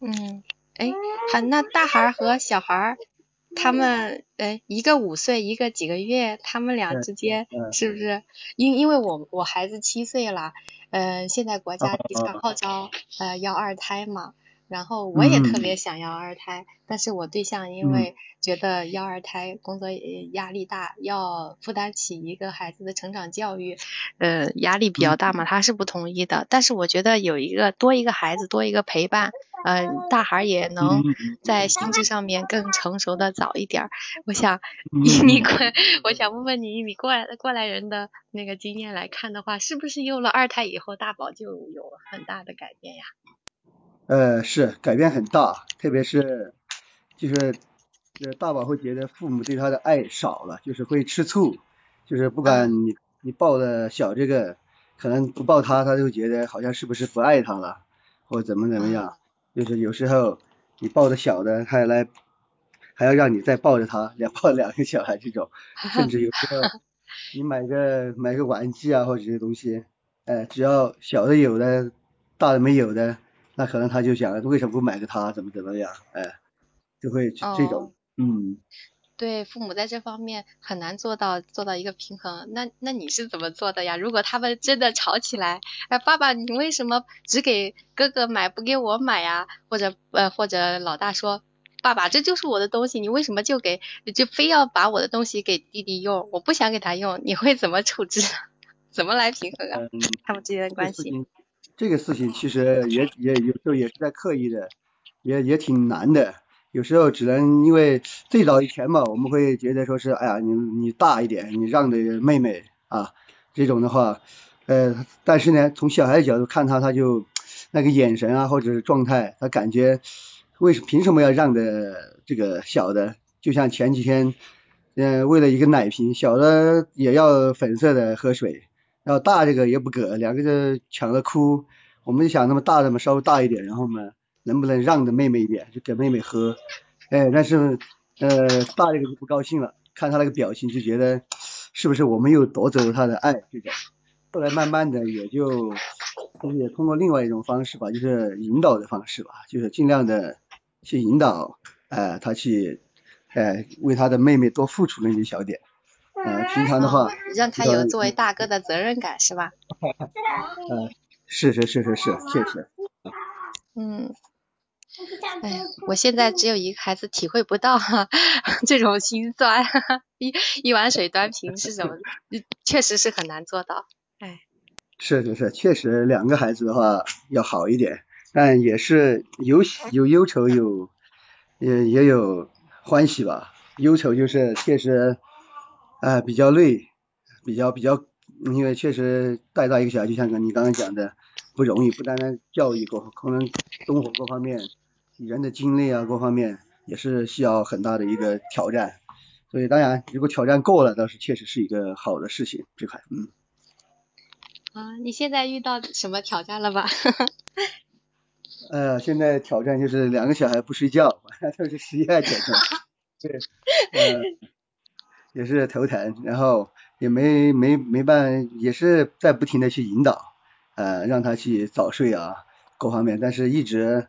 嗯，哎，还那大孩和小孩，他们，哎，一个五岁，一个几个月，他们俩之间是不是？因因为我我孩子七岁了，嗯，现在国家提倡号召呃要二胎嘛。然后我也特别想要二胎，但是我对象因为觉得要二胎工作压力大，要负担起一个孩子的成长教育，呃，压力比较大嘛，他是不同意的。但是我觉得有一个多一个孩子，多一个陪伴，呃，大孩也能在心智上面更成熟的早一点。我想你过，我想问问你，你过来过来人的那个经验来看的话，是不是有了二胎以后，大宝就有很大的改变呀？呃，是改变很大，特别是就是呃大宝会觉得父母对他的爱少了，就是会吃醋，就是不管你你抱的小这个，可能不抱他，他就觉得好像是不是不爱他了，或怎么怎么样，就是有时候你抱的小的，还来还要让你再抱着他，两 抱两个小孩这种，甚至有时候你买个买个玩具啊或者这些东西，哎，只要小的有的，大的没有的。那可能他就想，为什么不买个他？怎么怎么样？哎，就会这种，嗯。对，父母在这方面很难做到做到一个平衡。那那你是怎么做的呀？如果他们真的吵起来，哎，爸爸，你为什么只给哥哥买，不给我买呀？或者呃，或者老大说，爸爸，这就是我的东西，你为什么就给，就非要把我的东西给弟弟用？我不想给他用，你会怎么处置？怎么来平衡啊？他们之间的关系？这个事情其实也也有时候也是在刻意的，也也挺难的。有时候只能因为最早以前嘛，我们会觉得说是，哎呀，你你大一点，你让着妹妹啊，这种的话，呃，但是呢，从小孩的角度看他，他就那个眼神啊，或者是状态，他感觉为什凭什么要让着这个小的？就像前几天，嗯，为了一个奶瓶，小的也要粉色的喝水。然后大这个也不给，两个就抢着哭。我们就想那么大的嘛，稍微大一点，然后嘛，能不能让着妹妹一点，就给妹妹喝。哎，但是呃，大这个就不高兴了，看他那个表情就觉得是不是我们又夺走了他的爱这种。后来慢慢的也就就是也通过另外一种方式吧，就是引导的方式吧，就是尽量的去引导，哎，他去哎为他的妹妹多付出那一小点。呃，平常的话，让他有作为大哥的责任感，是吧？嗯，是是是是是，确实。嗯。哎，我现在只有一个孩子，体会不到哈 这种心酸。一一碗水端平是什么？确实是很难做到。哎。是是是，确实两个孩子的话要好一点，但也是有有忧愁，有也也有欢喜吧。忧愁就是确实。呃，比较累，比较比较，因为确实带大一个小孩，就像你刚刚讲的，不容易，不单单教育过，可能生活各方面，人的精力啊，各方面也是需要很大的一个挑战。所以当然，如果挑战够了，倒是确实是一个好的事情，这块，嗯。啊，你现在遇到什么挑战了吧？呃，现在挑战就是两个小孩不睡觉，都是十一二点钟，对，呃。也是头疼，然后也没没没办，也是在不停的去引导，呃，让他去早睡啊，各方面，但是一直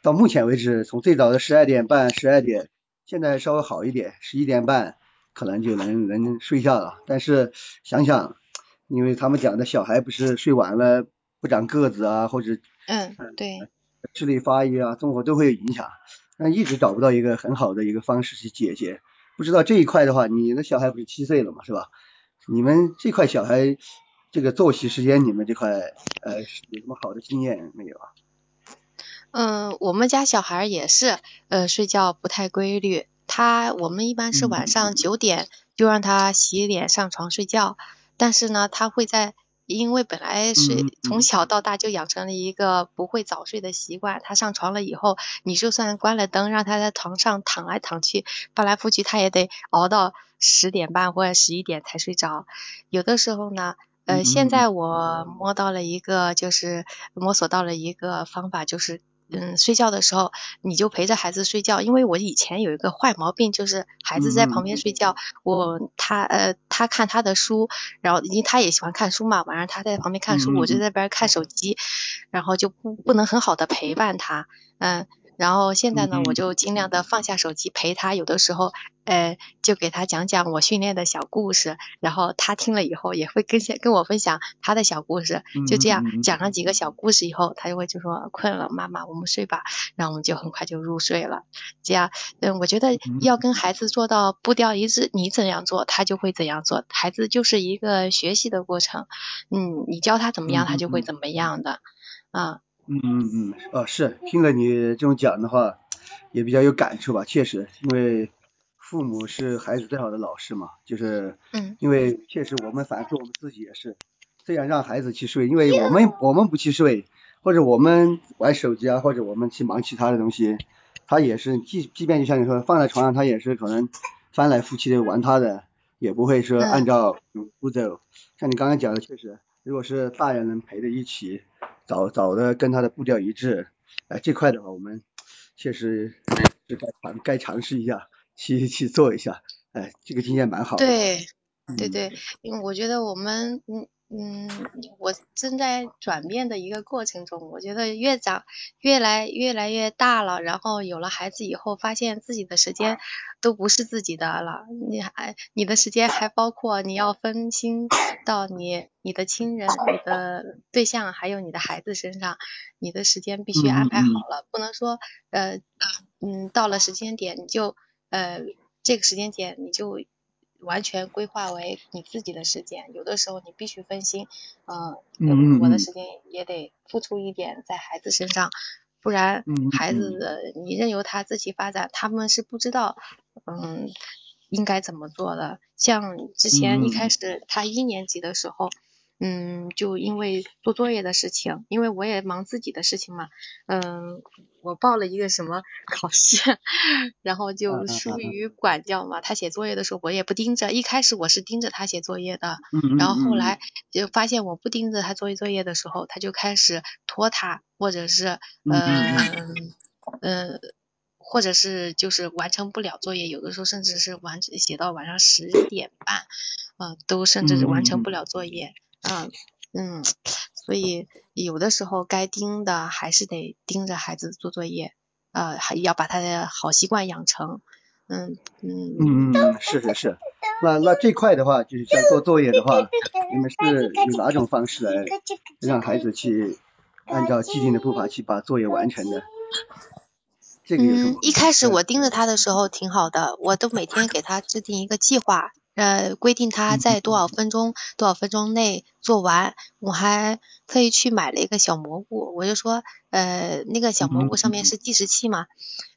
到目前为止，从最早的十二点半、十二点，现在稍微好一点，十一点半可能就能能睡觉了。但是想想，因为他们讲的小孩不是睡晚了不长个子啊，或者嗯，对，智力发育啊，综合都会有影响，但一直找不到一个很好的一个方式去解决。不知道这一块的话，你的小孩不是七岁了嘛，是吧？你们这块小孩这个作息时间，你们这块呃有什么好的经验没有啊？嗯，我们家小孩也是，呃，睡觉不太规律。他我们一般是晚上九点就让他洗脸上床睡觉，但是呢，他会在。因为本来是从小到大就养成了一个不会早睡的习惯，他上床了以后，你就算关了灯，让他在床上躺来躺去、翻来覆去，他也得熬到十点半或者十一点才睡着。有的时候呢，呃，现在我摸到了一个，就是摸索到了一个方法，就是。嗯，睡觉的时候你就陪着孩子睡觉，因为我以前有一个坏毛病，就是孩子在旁边睡觉，我他呃他看他的书，然后因为他也喜欢看书嘛，晚上他在旁边看书，我就在边看手机，然后就不不能很好的陪伴他，嗯。然后现在呢，我就尽量的放下手机陪他，有的时候，呃，就给他讲讲我训练的小故事，然后他听了以后也会跟跟我分享他的小故事，就这样讲上几个小故事以后，他就会就说困了，妈妈我们睡吧，然后我们就很快就入睡了。这样，嗯，我觉得要跟孩子做到步调一致，你怎样做，他就会怎样做，孩子就是一个学习的过程，嗯，你教他怎么样，他就会怎么样的，啊。嗯嗯嗯，哦是，听了你这种讲的话，也比较有感触吧。确实，因为父母是孩子最好的老师嘛，就是，嗯，因为确实我们反思我们自己也是，这样让孩子去睡，因为我们我们不去睡，或者我们玩手机啊，或者我们去忙其他的东西，他也是，即即便就像你说放在床上，他也是可能翻来覆去的玩他的，也不会说按照步骤。像你刚刚讲的，确实，如果是大人能陪着一起。找找的跟他的步调一致，哎，这块的话我们确实是该尝该尝试一下，去去做一下，哎，这个经验蛮好的。对，对对，因为我觉得我们嗯。嗯，我正在转变的一个过程中，我觉得越长越来越来越大了，然后有了孩子以后，发现自己的时间都不是自己的了。你还你的时间还包括你要分心到你你的亲人、你的对象还有你的孩子身上，你的时间必须安排好了，不能说呃嗯到了时间点你就呃这个时间点你就。完全规划为你自己的时间，有的时候你必须分心，嗯，我的时间也得付出一点在孩子身上，不然孩子的你任由他自己发展，他们是不知道，嗯，应该怎么做的。像之前一开始他一年级的时候。嗯，就因为做作业的事情，因为我也忙自己的事情嘛。嗯，我报了一个什么 考试，然后就疏于管教嘛。他写作业的时候，我也不盯着。一开始我是盯着他写作业的，然后后来就发现我不盯着他作业作业的时候，他就开始拖沓，或者是嗯嗯，或者是就是完成不了作业，有的时候甚至是完写到晚上十点半，嗯，都甚至是完成不了作业。嗯嗯，所以有的时候该盯的还是得盯着孩子做作业，呃，还要把他的好习惯养成。嗯嗯嗯嗯，是是是。那那这块的话，就是像做作业的话，你们是用哪种方式来让孩子去按照既定的步伐去把作业完成的？这个嗯，一开始我盯着他的时候挺好的，我都每天给他制定一个计划。呃，规定他在多少分钟多少分钟内做完，我还特意去买了一个小蘑菇，我就说，呃，那个小蘑菇上面是计时器嘛，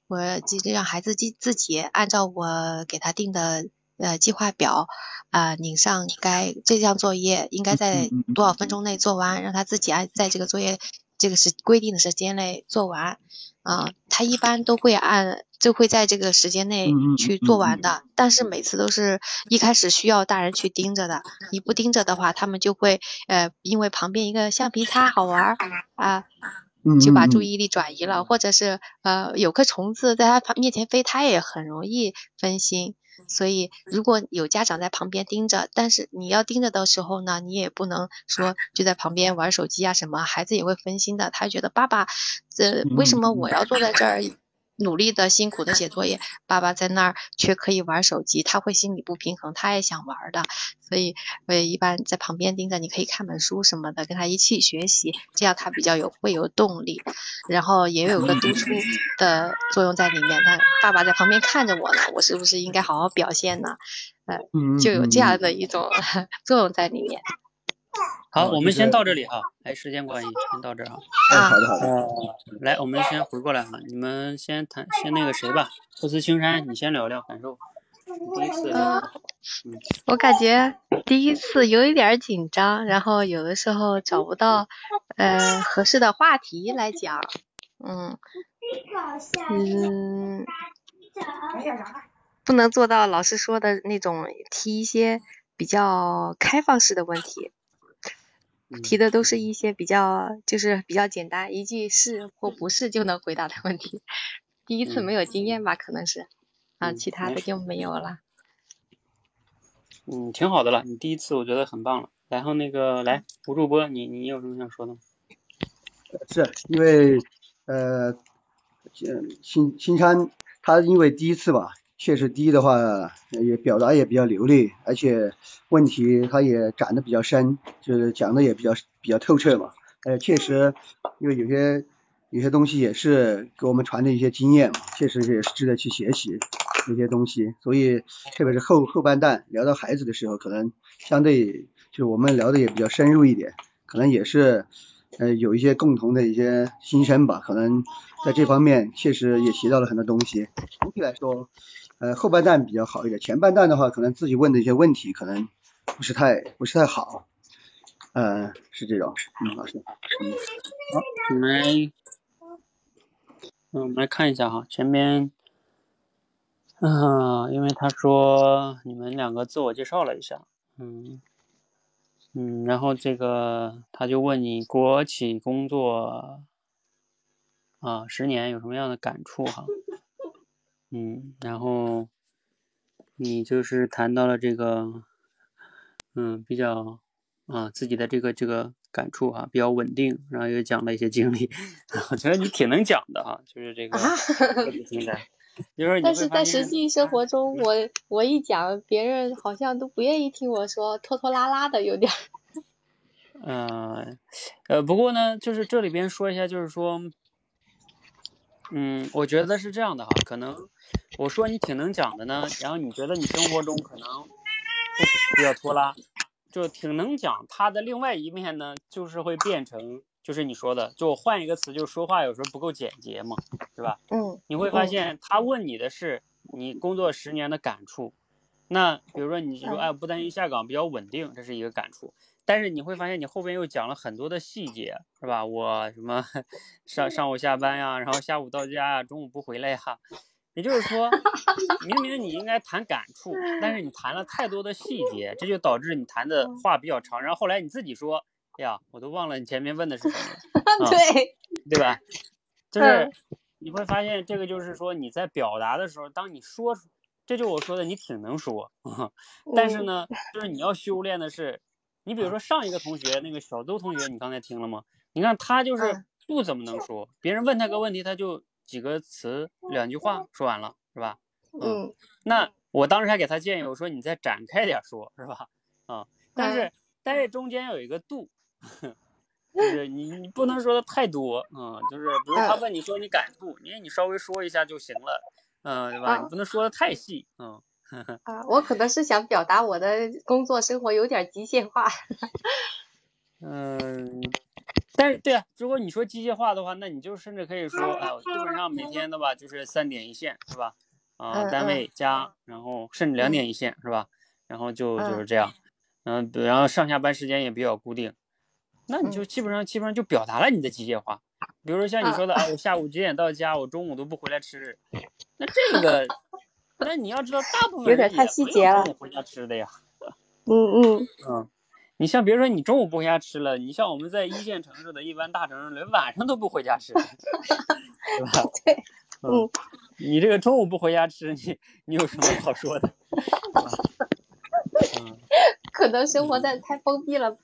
我就让孩子自自己按照我给他定的呃计划表啊，拧上该这项作业应该在多少分钟内做完，让他自己按在这个作业这个时规定的时间内做完。啊，他一般都会按，就会在这个时间内去做完的。但是每次都是一开始需要大人去盯着的，你不盯着的话，他们就会呃，因为旁边一个橡皮擦好玩啊，嗯就把注意力转移了，或者是呃有颗虫子在他旁面前飞，他也很容易分心。所以如果有家长在旁边盯着，但是你要盯着的时候呢，你也不能说就在旁边玩手机啊什么，孩子也会分心的。他觉得爸爸，这为什么我要坐在这儿努力的辛苦的写作业，爸爸在那儿却可以玩手机，他会心里不平衡，他也想玩的。所以我也一般在旁边盯着，你可以看本书什么的，跟他一起学习，这样他比较有会有动力，然后也有个督促的作用在里面。他爸爸在旁边看着我呢，我是不是应该好好表现呢？呃，嗯，就有这嗯样的一种 作用在里面。好，我们先到这里哈，哎，时间关系先到这儿啊。哎，啊好的好的，呃，来，我们先回过来哈，你们先谈，先那个谁吧，托斯青山，你先聊聊感受。第一次我感觉第一次有一点紧张，然后有的时候找不到呃合适的话题来讲，嗯嗯，不能做到老师说的那种提一些比较开放式的问题，提的都是一些比较就是比较简单，一句是或不是就能回答的问题。第一次没有经验吧，可能是啊，嗯其他的就没有了。嗯，挺好的了，你第一次我觉得很棒了。然后那个来吴主播，你你有什么想说的吗？是因为呃，呃新新川他因为第一次吧，确实第一的话也表达也比较流利，而且问题他也展的比较深，就是讲的也比较比较透彻嘛。呃，确实因为有些有些东西也是给我们传的一些经验嘛，确实也是值得去学习一些东西。所以特别是后后半段聊到孩子的时候，可能相对就我们聊的也比较深入一点，可能也是。呃，有一些共同的一些心声吧，可能在这方面确实也学到了很多东西。总体来说，呃，后半段比较好一点，前半段的话，可能自己问的一些问题可能不是太不是太好，呃，是这种，嗯，老师，嗯，我们，嗯，我们来看一下哈，前面，嗯、因为他说你们两个自我介绍了一下，嗯嗯，然后这个他就问你国企工作啊十年有什么样的感触哈，嗯，然后你就是谈到了这个，嗯，比较啊自己的这个这个感触啊、比较稳定，然后又讲了一些经历，我觉得你挺能讲的哈、就是这个 但是在实际生活中，我我一讲，别人好像都不愿意听我说，拖拖拉拉的有点儿。呃，呃，不过呢，就是这里边说一下，就是说，嗯，我觉得是这样的哈，可能我说你挺能讲的呢，然后你觉得你生活中可能比较拖拉，就挺能讲，他的另外一面呢，就是会变成，就是你说的，就我换一个词，就是说话有时候不够简洁嘛，是吧？嗯你会发嗯现他问你的是你工作十年的感触，那比如说你说嗯哎不担心下岗比较稳定，这是一个感触，但是你会发现你后边又讲了很多的细节，是吧？我什么上上午下班呀，然后下午到家呀，中午不回来呀，也就是说，明明你应该谈感触，但是你谈了太多的细节，这就导致你谈的话比较长，然后后来你自己说，哎呀，我都忘了你前面问的是什么了。啊对，对吧？就是嗯你会发现，这个就是说你在表达的时候，当你说出，这就我说的，你挺能说，但是嗯呢，就是你要修炼的是，你比如说上一个同学，那个小邹同学，你刚才听了吗？你看他就是嗯不怎么能说，别人问他个问题，他就几个词两句话说完了，是吧？嗯那我当时还给他建议，我说你再展开点说，是吧？啊，但是但是中间有一个度，就是你你不能说的太多，嗯，就是比如他问你说你感触，你你稍微说一下就行了，嗯，对吧？啊你不能说的太细，嗯，啊，我可能是想表达我的工作生活有点机械化。嗯，但是对啊，如果你说机械化的话，那你就甚至可以说，哎，我基本上每天的吧，就是三点一线，是吧？啊、嗯单位加，然后甚至两点一线，是吧？然后就嗯就是这样，嗯，然后上下班时间也比较固定，那你就嗯基本上基本上就表达了你的机械化。比如说像你说的，啊，我下午几点到家，我中午都不回来吃，那这个，那你要知道，大部分有点太细节了回家吃的呀。嗯嗯嗯，你像别说你中午不回家吃了，你像我们在一线城市的一般大城市，连晚上都不回家吃，对吧？对，嗯，你这个中午不回家吃，你你有什么好说的？嗯，可能生活在太封闭了，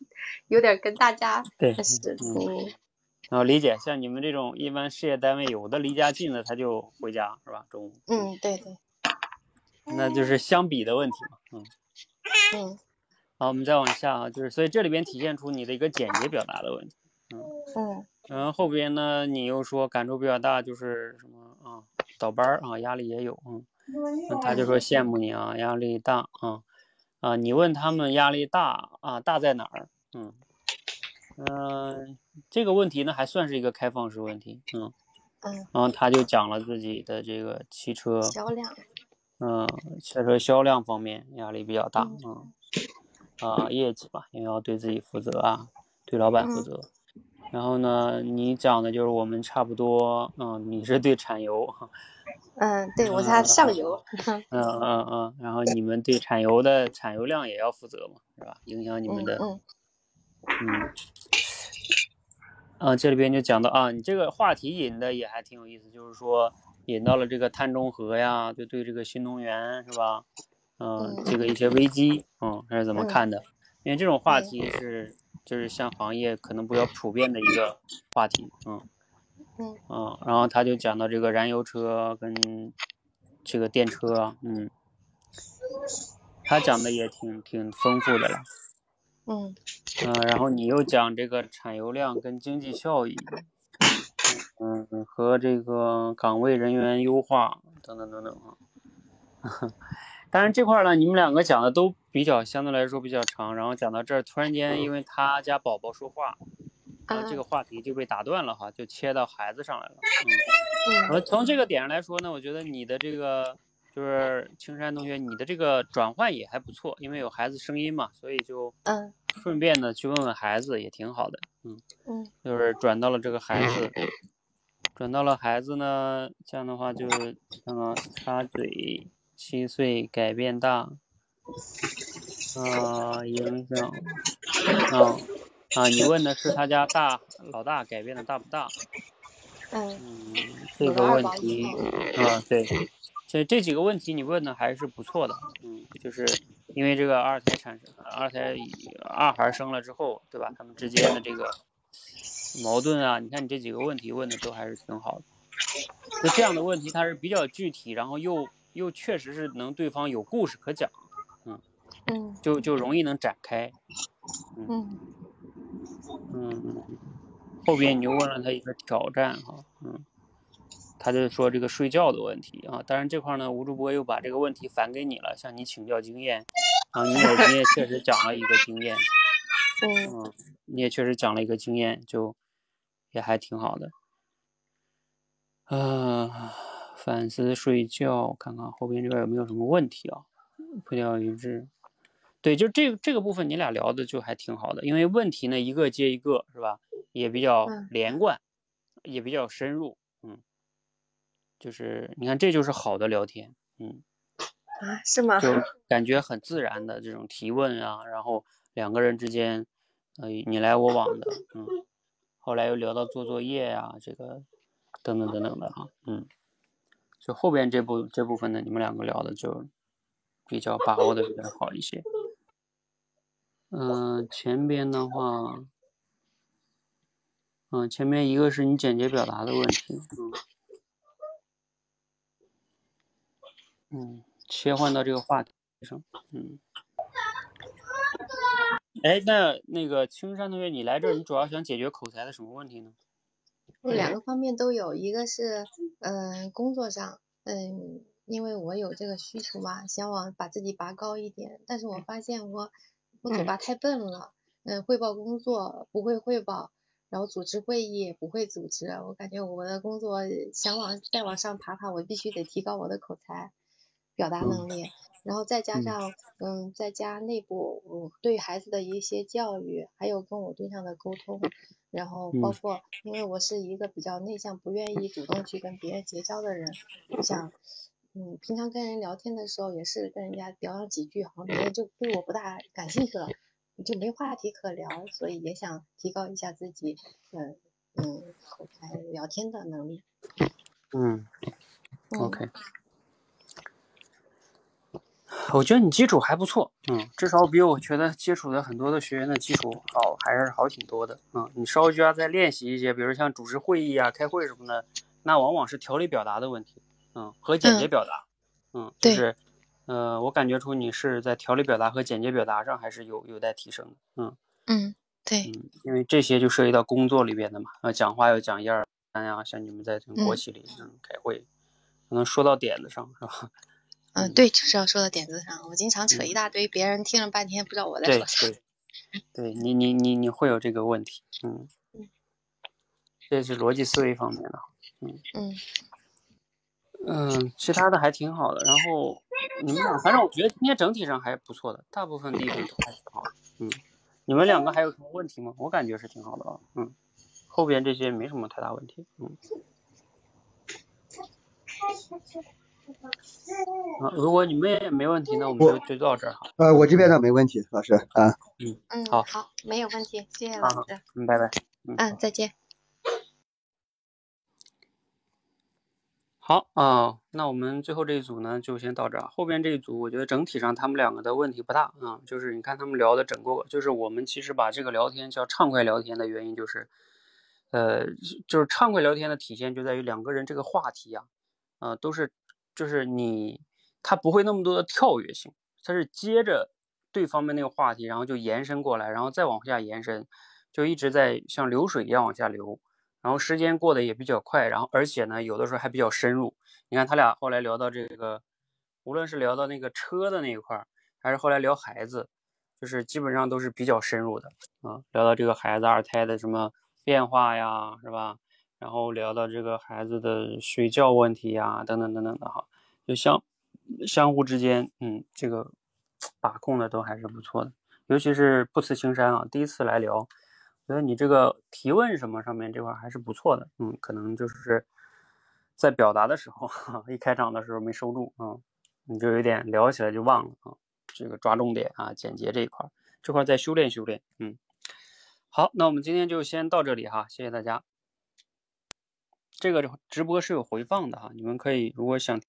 有点跟大家对，是嗯，然后理解，像你们这种一般事业单位，有的离家近的他就回家，是吧？中午，嗯，对对，那就是相比的问题嘛，嗯。嗯。好，我们再往下啊，就是所以这里边体现出你的一个简洁表达的问题，嗯嗯。然后后边呢，你又说感触比较大，就是什么啊，倒班儿啊，压力也有，嗯，那他就说羡慕你啊，压力大啊，啊，你问他们压力大啊，大在哪儿？嗯。嗯、这个问题呢还算是一个开放式问题，嗯，嗯，然后他就讲了自己的这个汽车，销量，嗯，确实销量方面压力比较大，嗯嗯，啊，业绩吧，因为要对自己负责啊，对老板负嗯责。然后呢，你讲的就是我们差不多，嗯，你是对产油，嗯，对我是他上游，嗯嗯嗯，然后你们对产油的产油量也要负责嘛，是吧？影响你们的，嗯嗯嗯，啊，这里边就讲到啊，你这个话题引的也还挺有意思，就是说引到了这个碳中和呀，就对这个新能源是吧？嗯、嗯这个一些危机，嗯，还是怎么嗯看的？因为这种话题是就是像行业可能比较普遍的一个话题，嗯嗯嗯，然后他就讲到这个燃油车跟这个电车，嗯，他讲的也挺挺丰富的了。嗯嗯、然后你又讲这个产油量跟经济效益，嗯，和这个岗位人员优化等等等等啊。当然这块儿呢，你们两个讲的都比较相对来说比较长，然后讲到这儿，突然间因为他家宝宝说话，然后这个话题就被打断了哈，就切到孩子上来了。嗯，嗯而从这个点上来说呢，我觉得你的这个就是青山同学，你的这个转换也还不错，因为有孩子声音嘛，所以就嗯顺便的去问问孩子也挺好的。嗯，嗯就是转到了这个孩子，转到了孩子呢，这样的话就看看插嘴，七岁改变大，啊、影响，啊啊，你问的是他家大老大改变的大不大？嗯嗯，这个问题，啊，对，这这几个问题你问的还是不错的，嗯，就是因为这个二胎产生，二胎二孩生了之后，对吧？他们之间的这个矛盾啊，你看你这几个问题问的都还是挺好的。就这样的问题，它是比较具体，然后又又确实是能对方有故事可讲，嗯。嗯。就就容易能展开。嗯。嗯，后边你就问了他一个挑战哈，嗯，他就说这个睡觉的问题啊，当然这块呢，吴主播又把这个问题反给你了，向你请教经验，啊，你也你也确实讲了一个经验，嗯嗯，你也确实讲了一个经验，就也还挺好的，啊，反思睡觉，看看后边这边有没有什么问题啊，步调一致。对，就这个这个部分，你俩聊的就还挺好的，因为问题呢一个接一个，是吧？也比较嗯连贯，也比较深入，嗯，就是你看，这就是好的聊天，嗯，啊是吗？就 感觉很自然的这种提问啊，然后两个人之间，呃，你来我往的，嗯，后来又聊到做作业呀、这个等等等等的哈，嗯，就后边这部这部分呢，你们两个聊的就比较把握的比较好一些。嗯、前边的话，嗯、前面一个是你简洁表达的问题，嗯，嗯，切换到这个话题上，嗯。哎，那那个青山同学，你来这儿，你主要想解决口才的什么问题呢？我两个方面都有，一个是嗯、工作上，嗯，因为我有这个需求嘛，想往把自己拔高一点，但是我发现我我嘴巴太笨了，嗯，汇报工作不会汇报，然后组织会议不会组织，我感觉我的工作想往再往上爬爬，我必须得提高我的口才表达能力，然后再加上嗯，在家内部我对孩子的一些教育，还有跟我对象的沟通，然后包嗯括因为我是一个比较内向，不愿意主动去跟别人结交的人，我想。嗯，平常跟人聊天的时候，也是跟人家聊上几句，好像别人就对我不大感兴趣了。就没话题可聊，所以也想提高一下自己，嗯嗯，口才聊天的能力。嗯嗯，OK。我觉得你基础还不错，嗯，至少比我觉得接触的很多的学员的基础好，还是好挺多的，嗯，你稍微就要再练习一些，比如像主持会议啊、开会什么的，那往往是条理表达的问题，嗯，和简洁嗯表达，嗯，就是，呃，我感觉出你是在条理表达和简洁表达上还是有有待提升的，嗯嗯，对，嗯，因为这些就涉及到工作里边的嘛，呃，讲话要讲一二三呀，像你们在这个国嗯企里嗯开会，可能说到点子上是吧？嗯，对，就是要说到点子上。我经常扯一大堆，别人听了半天不知道我在说啥。对，对你你你你会有这个问题，嗯，这是逻辑思维方面的，嗯嗯，嗯其他的还挺好的。然后你们俩，反正我觉得今天整体上还不错的，大部分地方都还挺好的，嗯，你们两个还有什么问题吗？我感觉是挺好的啊，嗯，后边这些没什么太大问题，嗯。啊，如果你们也没问题，那我们就就到这儿哈。呃，我这边呢没问题，老师啊。嗯嗯，好好，没有问题，谢谢好好老师。嗯，拜拜。嗯，嗯，再见。好啊、那我们最后这一组呢，就先到这儿。后边这一组，我觉得整体上他们两个的问题不大啊、就是你看他们聊的整个，就是我们其实把这个聊天叫畅快聊天的原因，就是，呃，就是畅快聊天的体现就在于两个人这个话题啊，呃，都是就是你他不会那么多的跳跃性，他是接着对方面那个话题，然后就延伸过来，然后再往下延伸，就一直在像流水一样往下流。然后时间过得也比较快，然后而且呢，有的时候还比较深入。你看他俩后来聊到这个，无论是聊到那个车的那一块，还是后来聊孩子，就是基本上都是比较深入的啊。聊到这个孩子二胎的什么变化呀，是吧？然后聊到这个孩子的睡觉问题呀，等等等等的哈，就相相互之间，嗯，这个把控的都还是不错的。尤其是不辞青山啊，第一次来聊。觉得你这个提问什么上面这块还是不错的，嗯，可能就是在表达的时候，一开场的时候没收住啊、你就有点聊起来就忘了啊，这个抓重点啊，简洁这一块，这块再修炼修炼，嗯，好，那我们今天就先到这里哈，谢谢大家。这个直播是有回放的哈，你们可以如果想。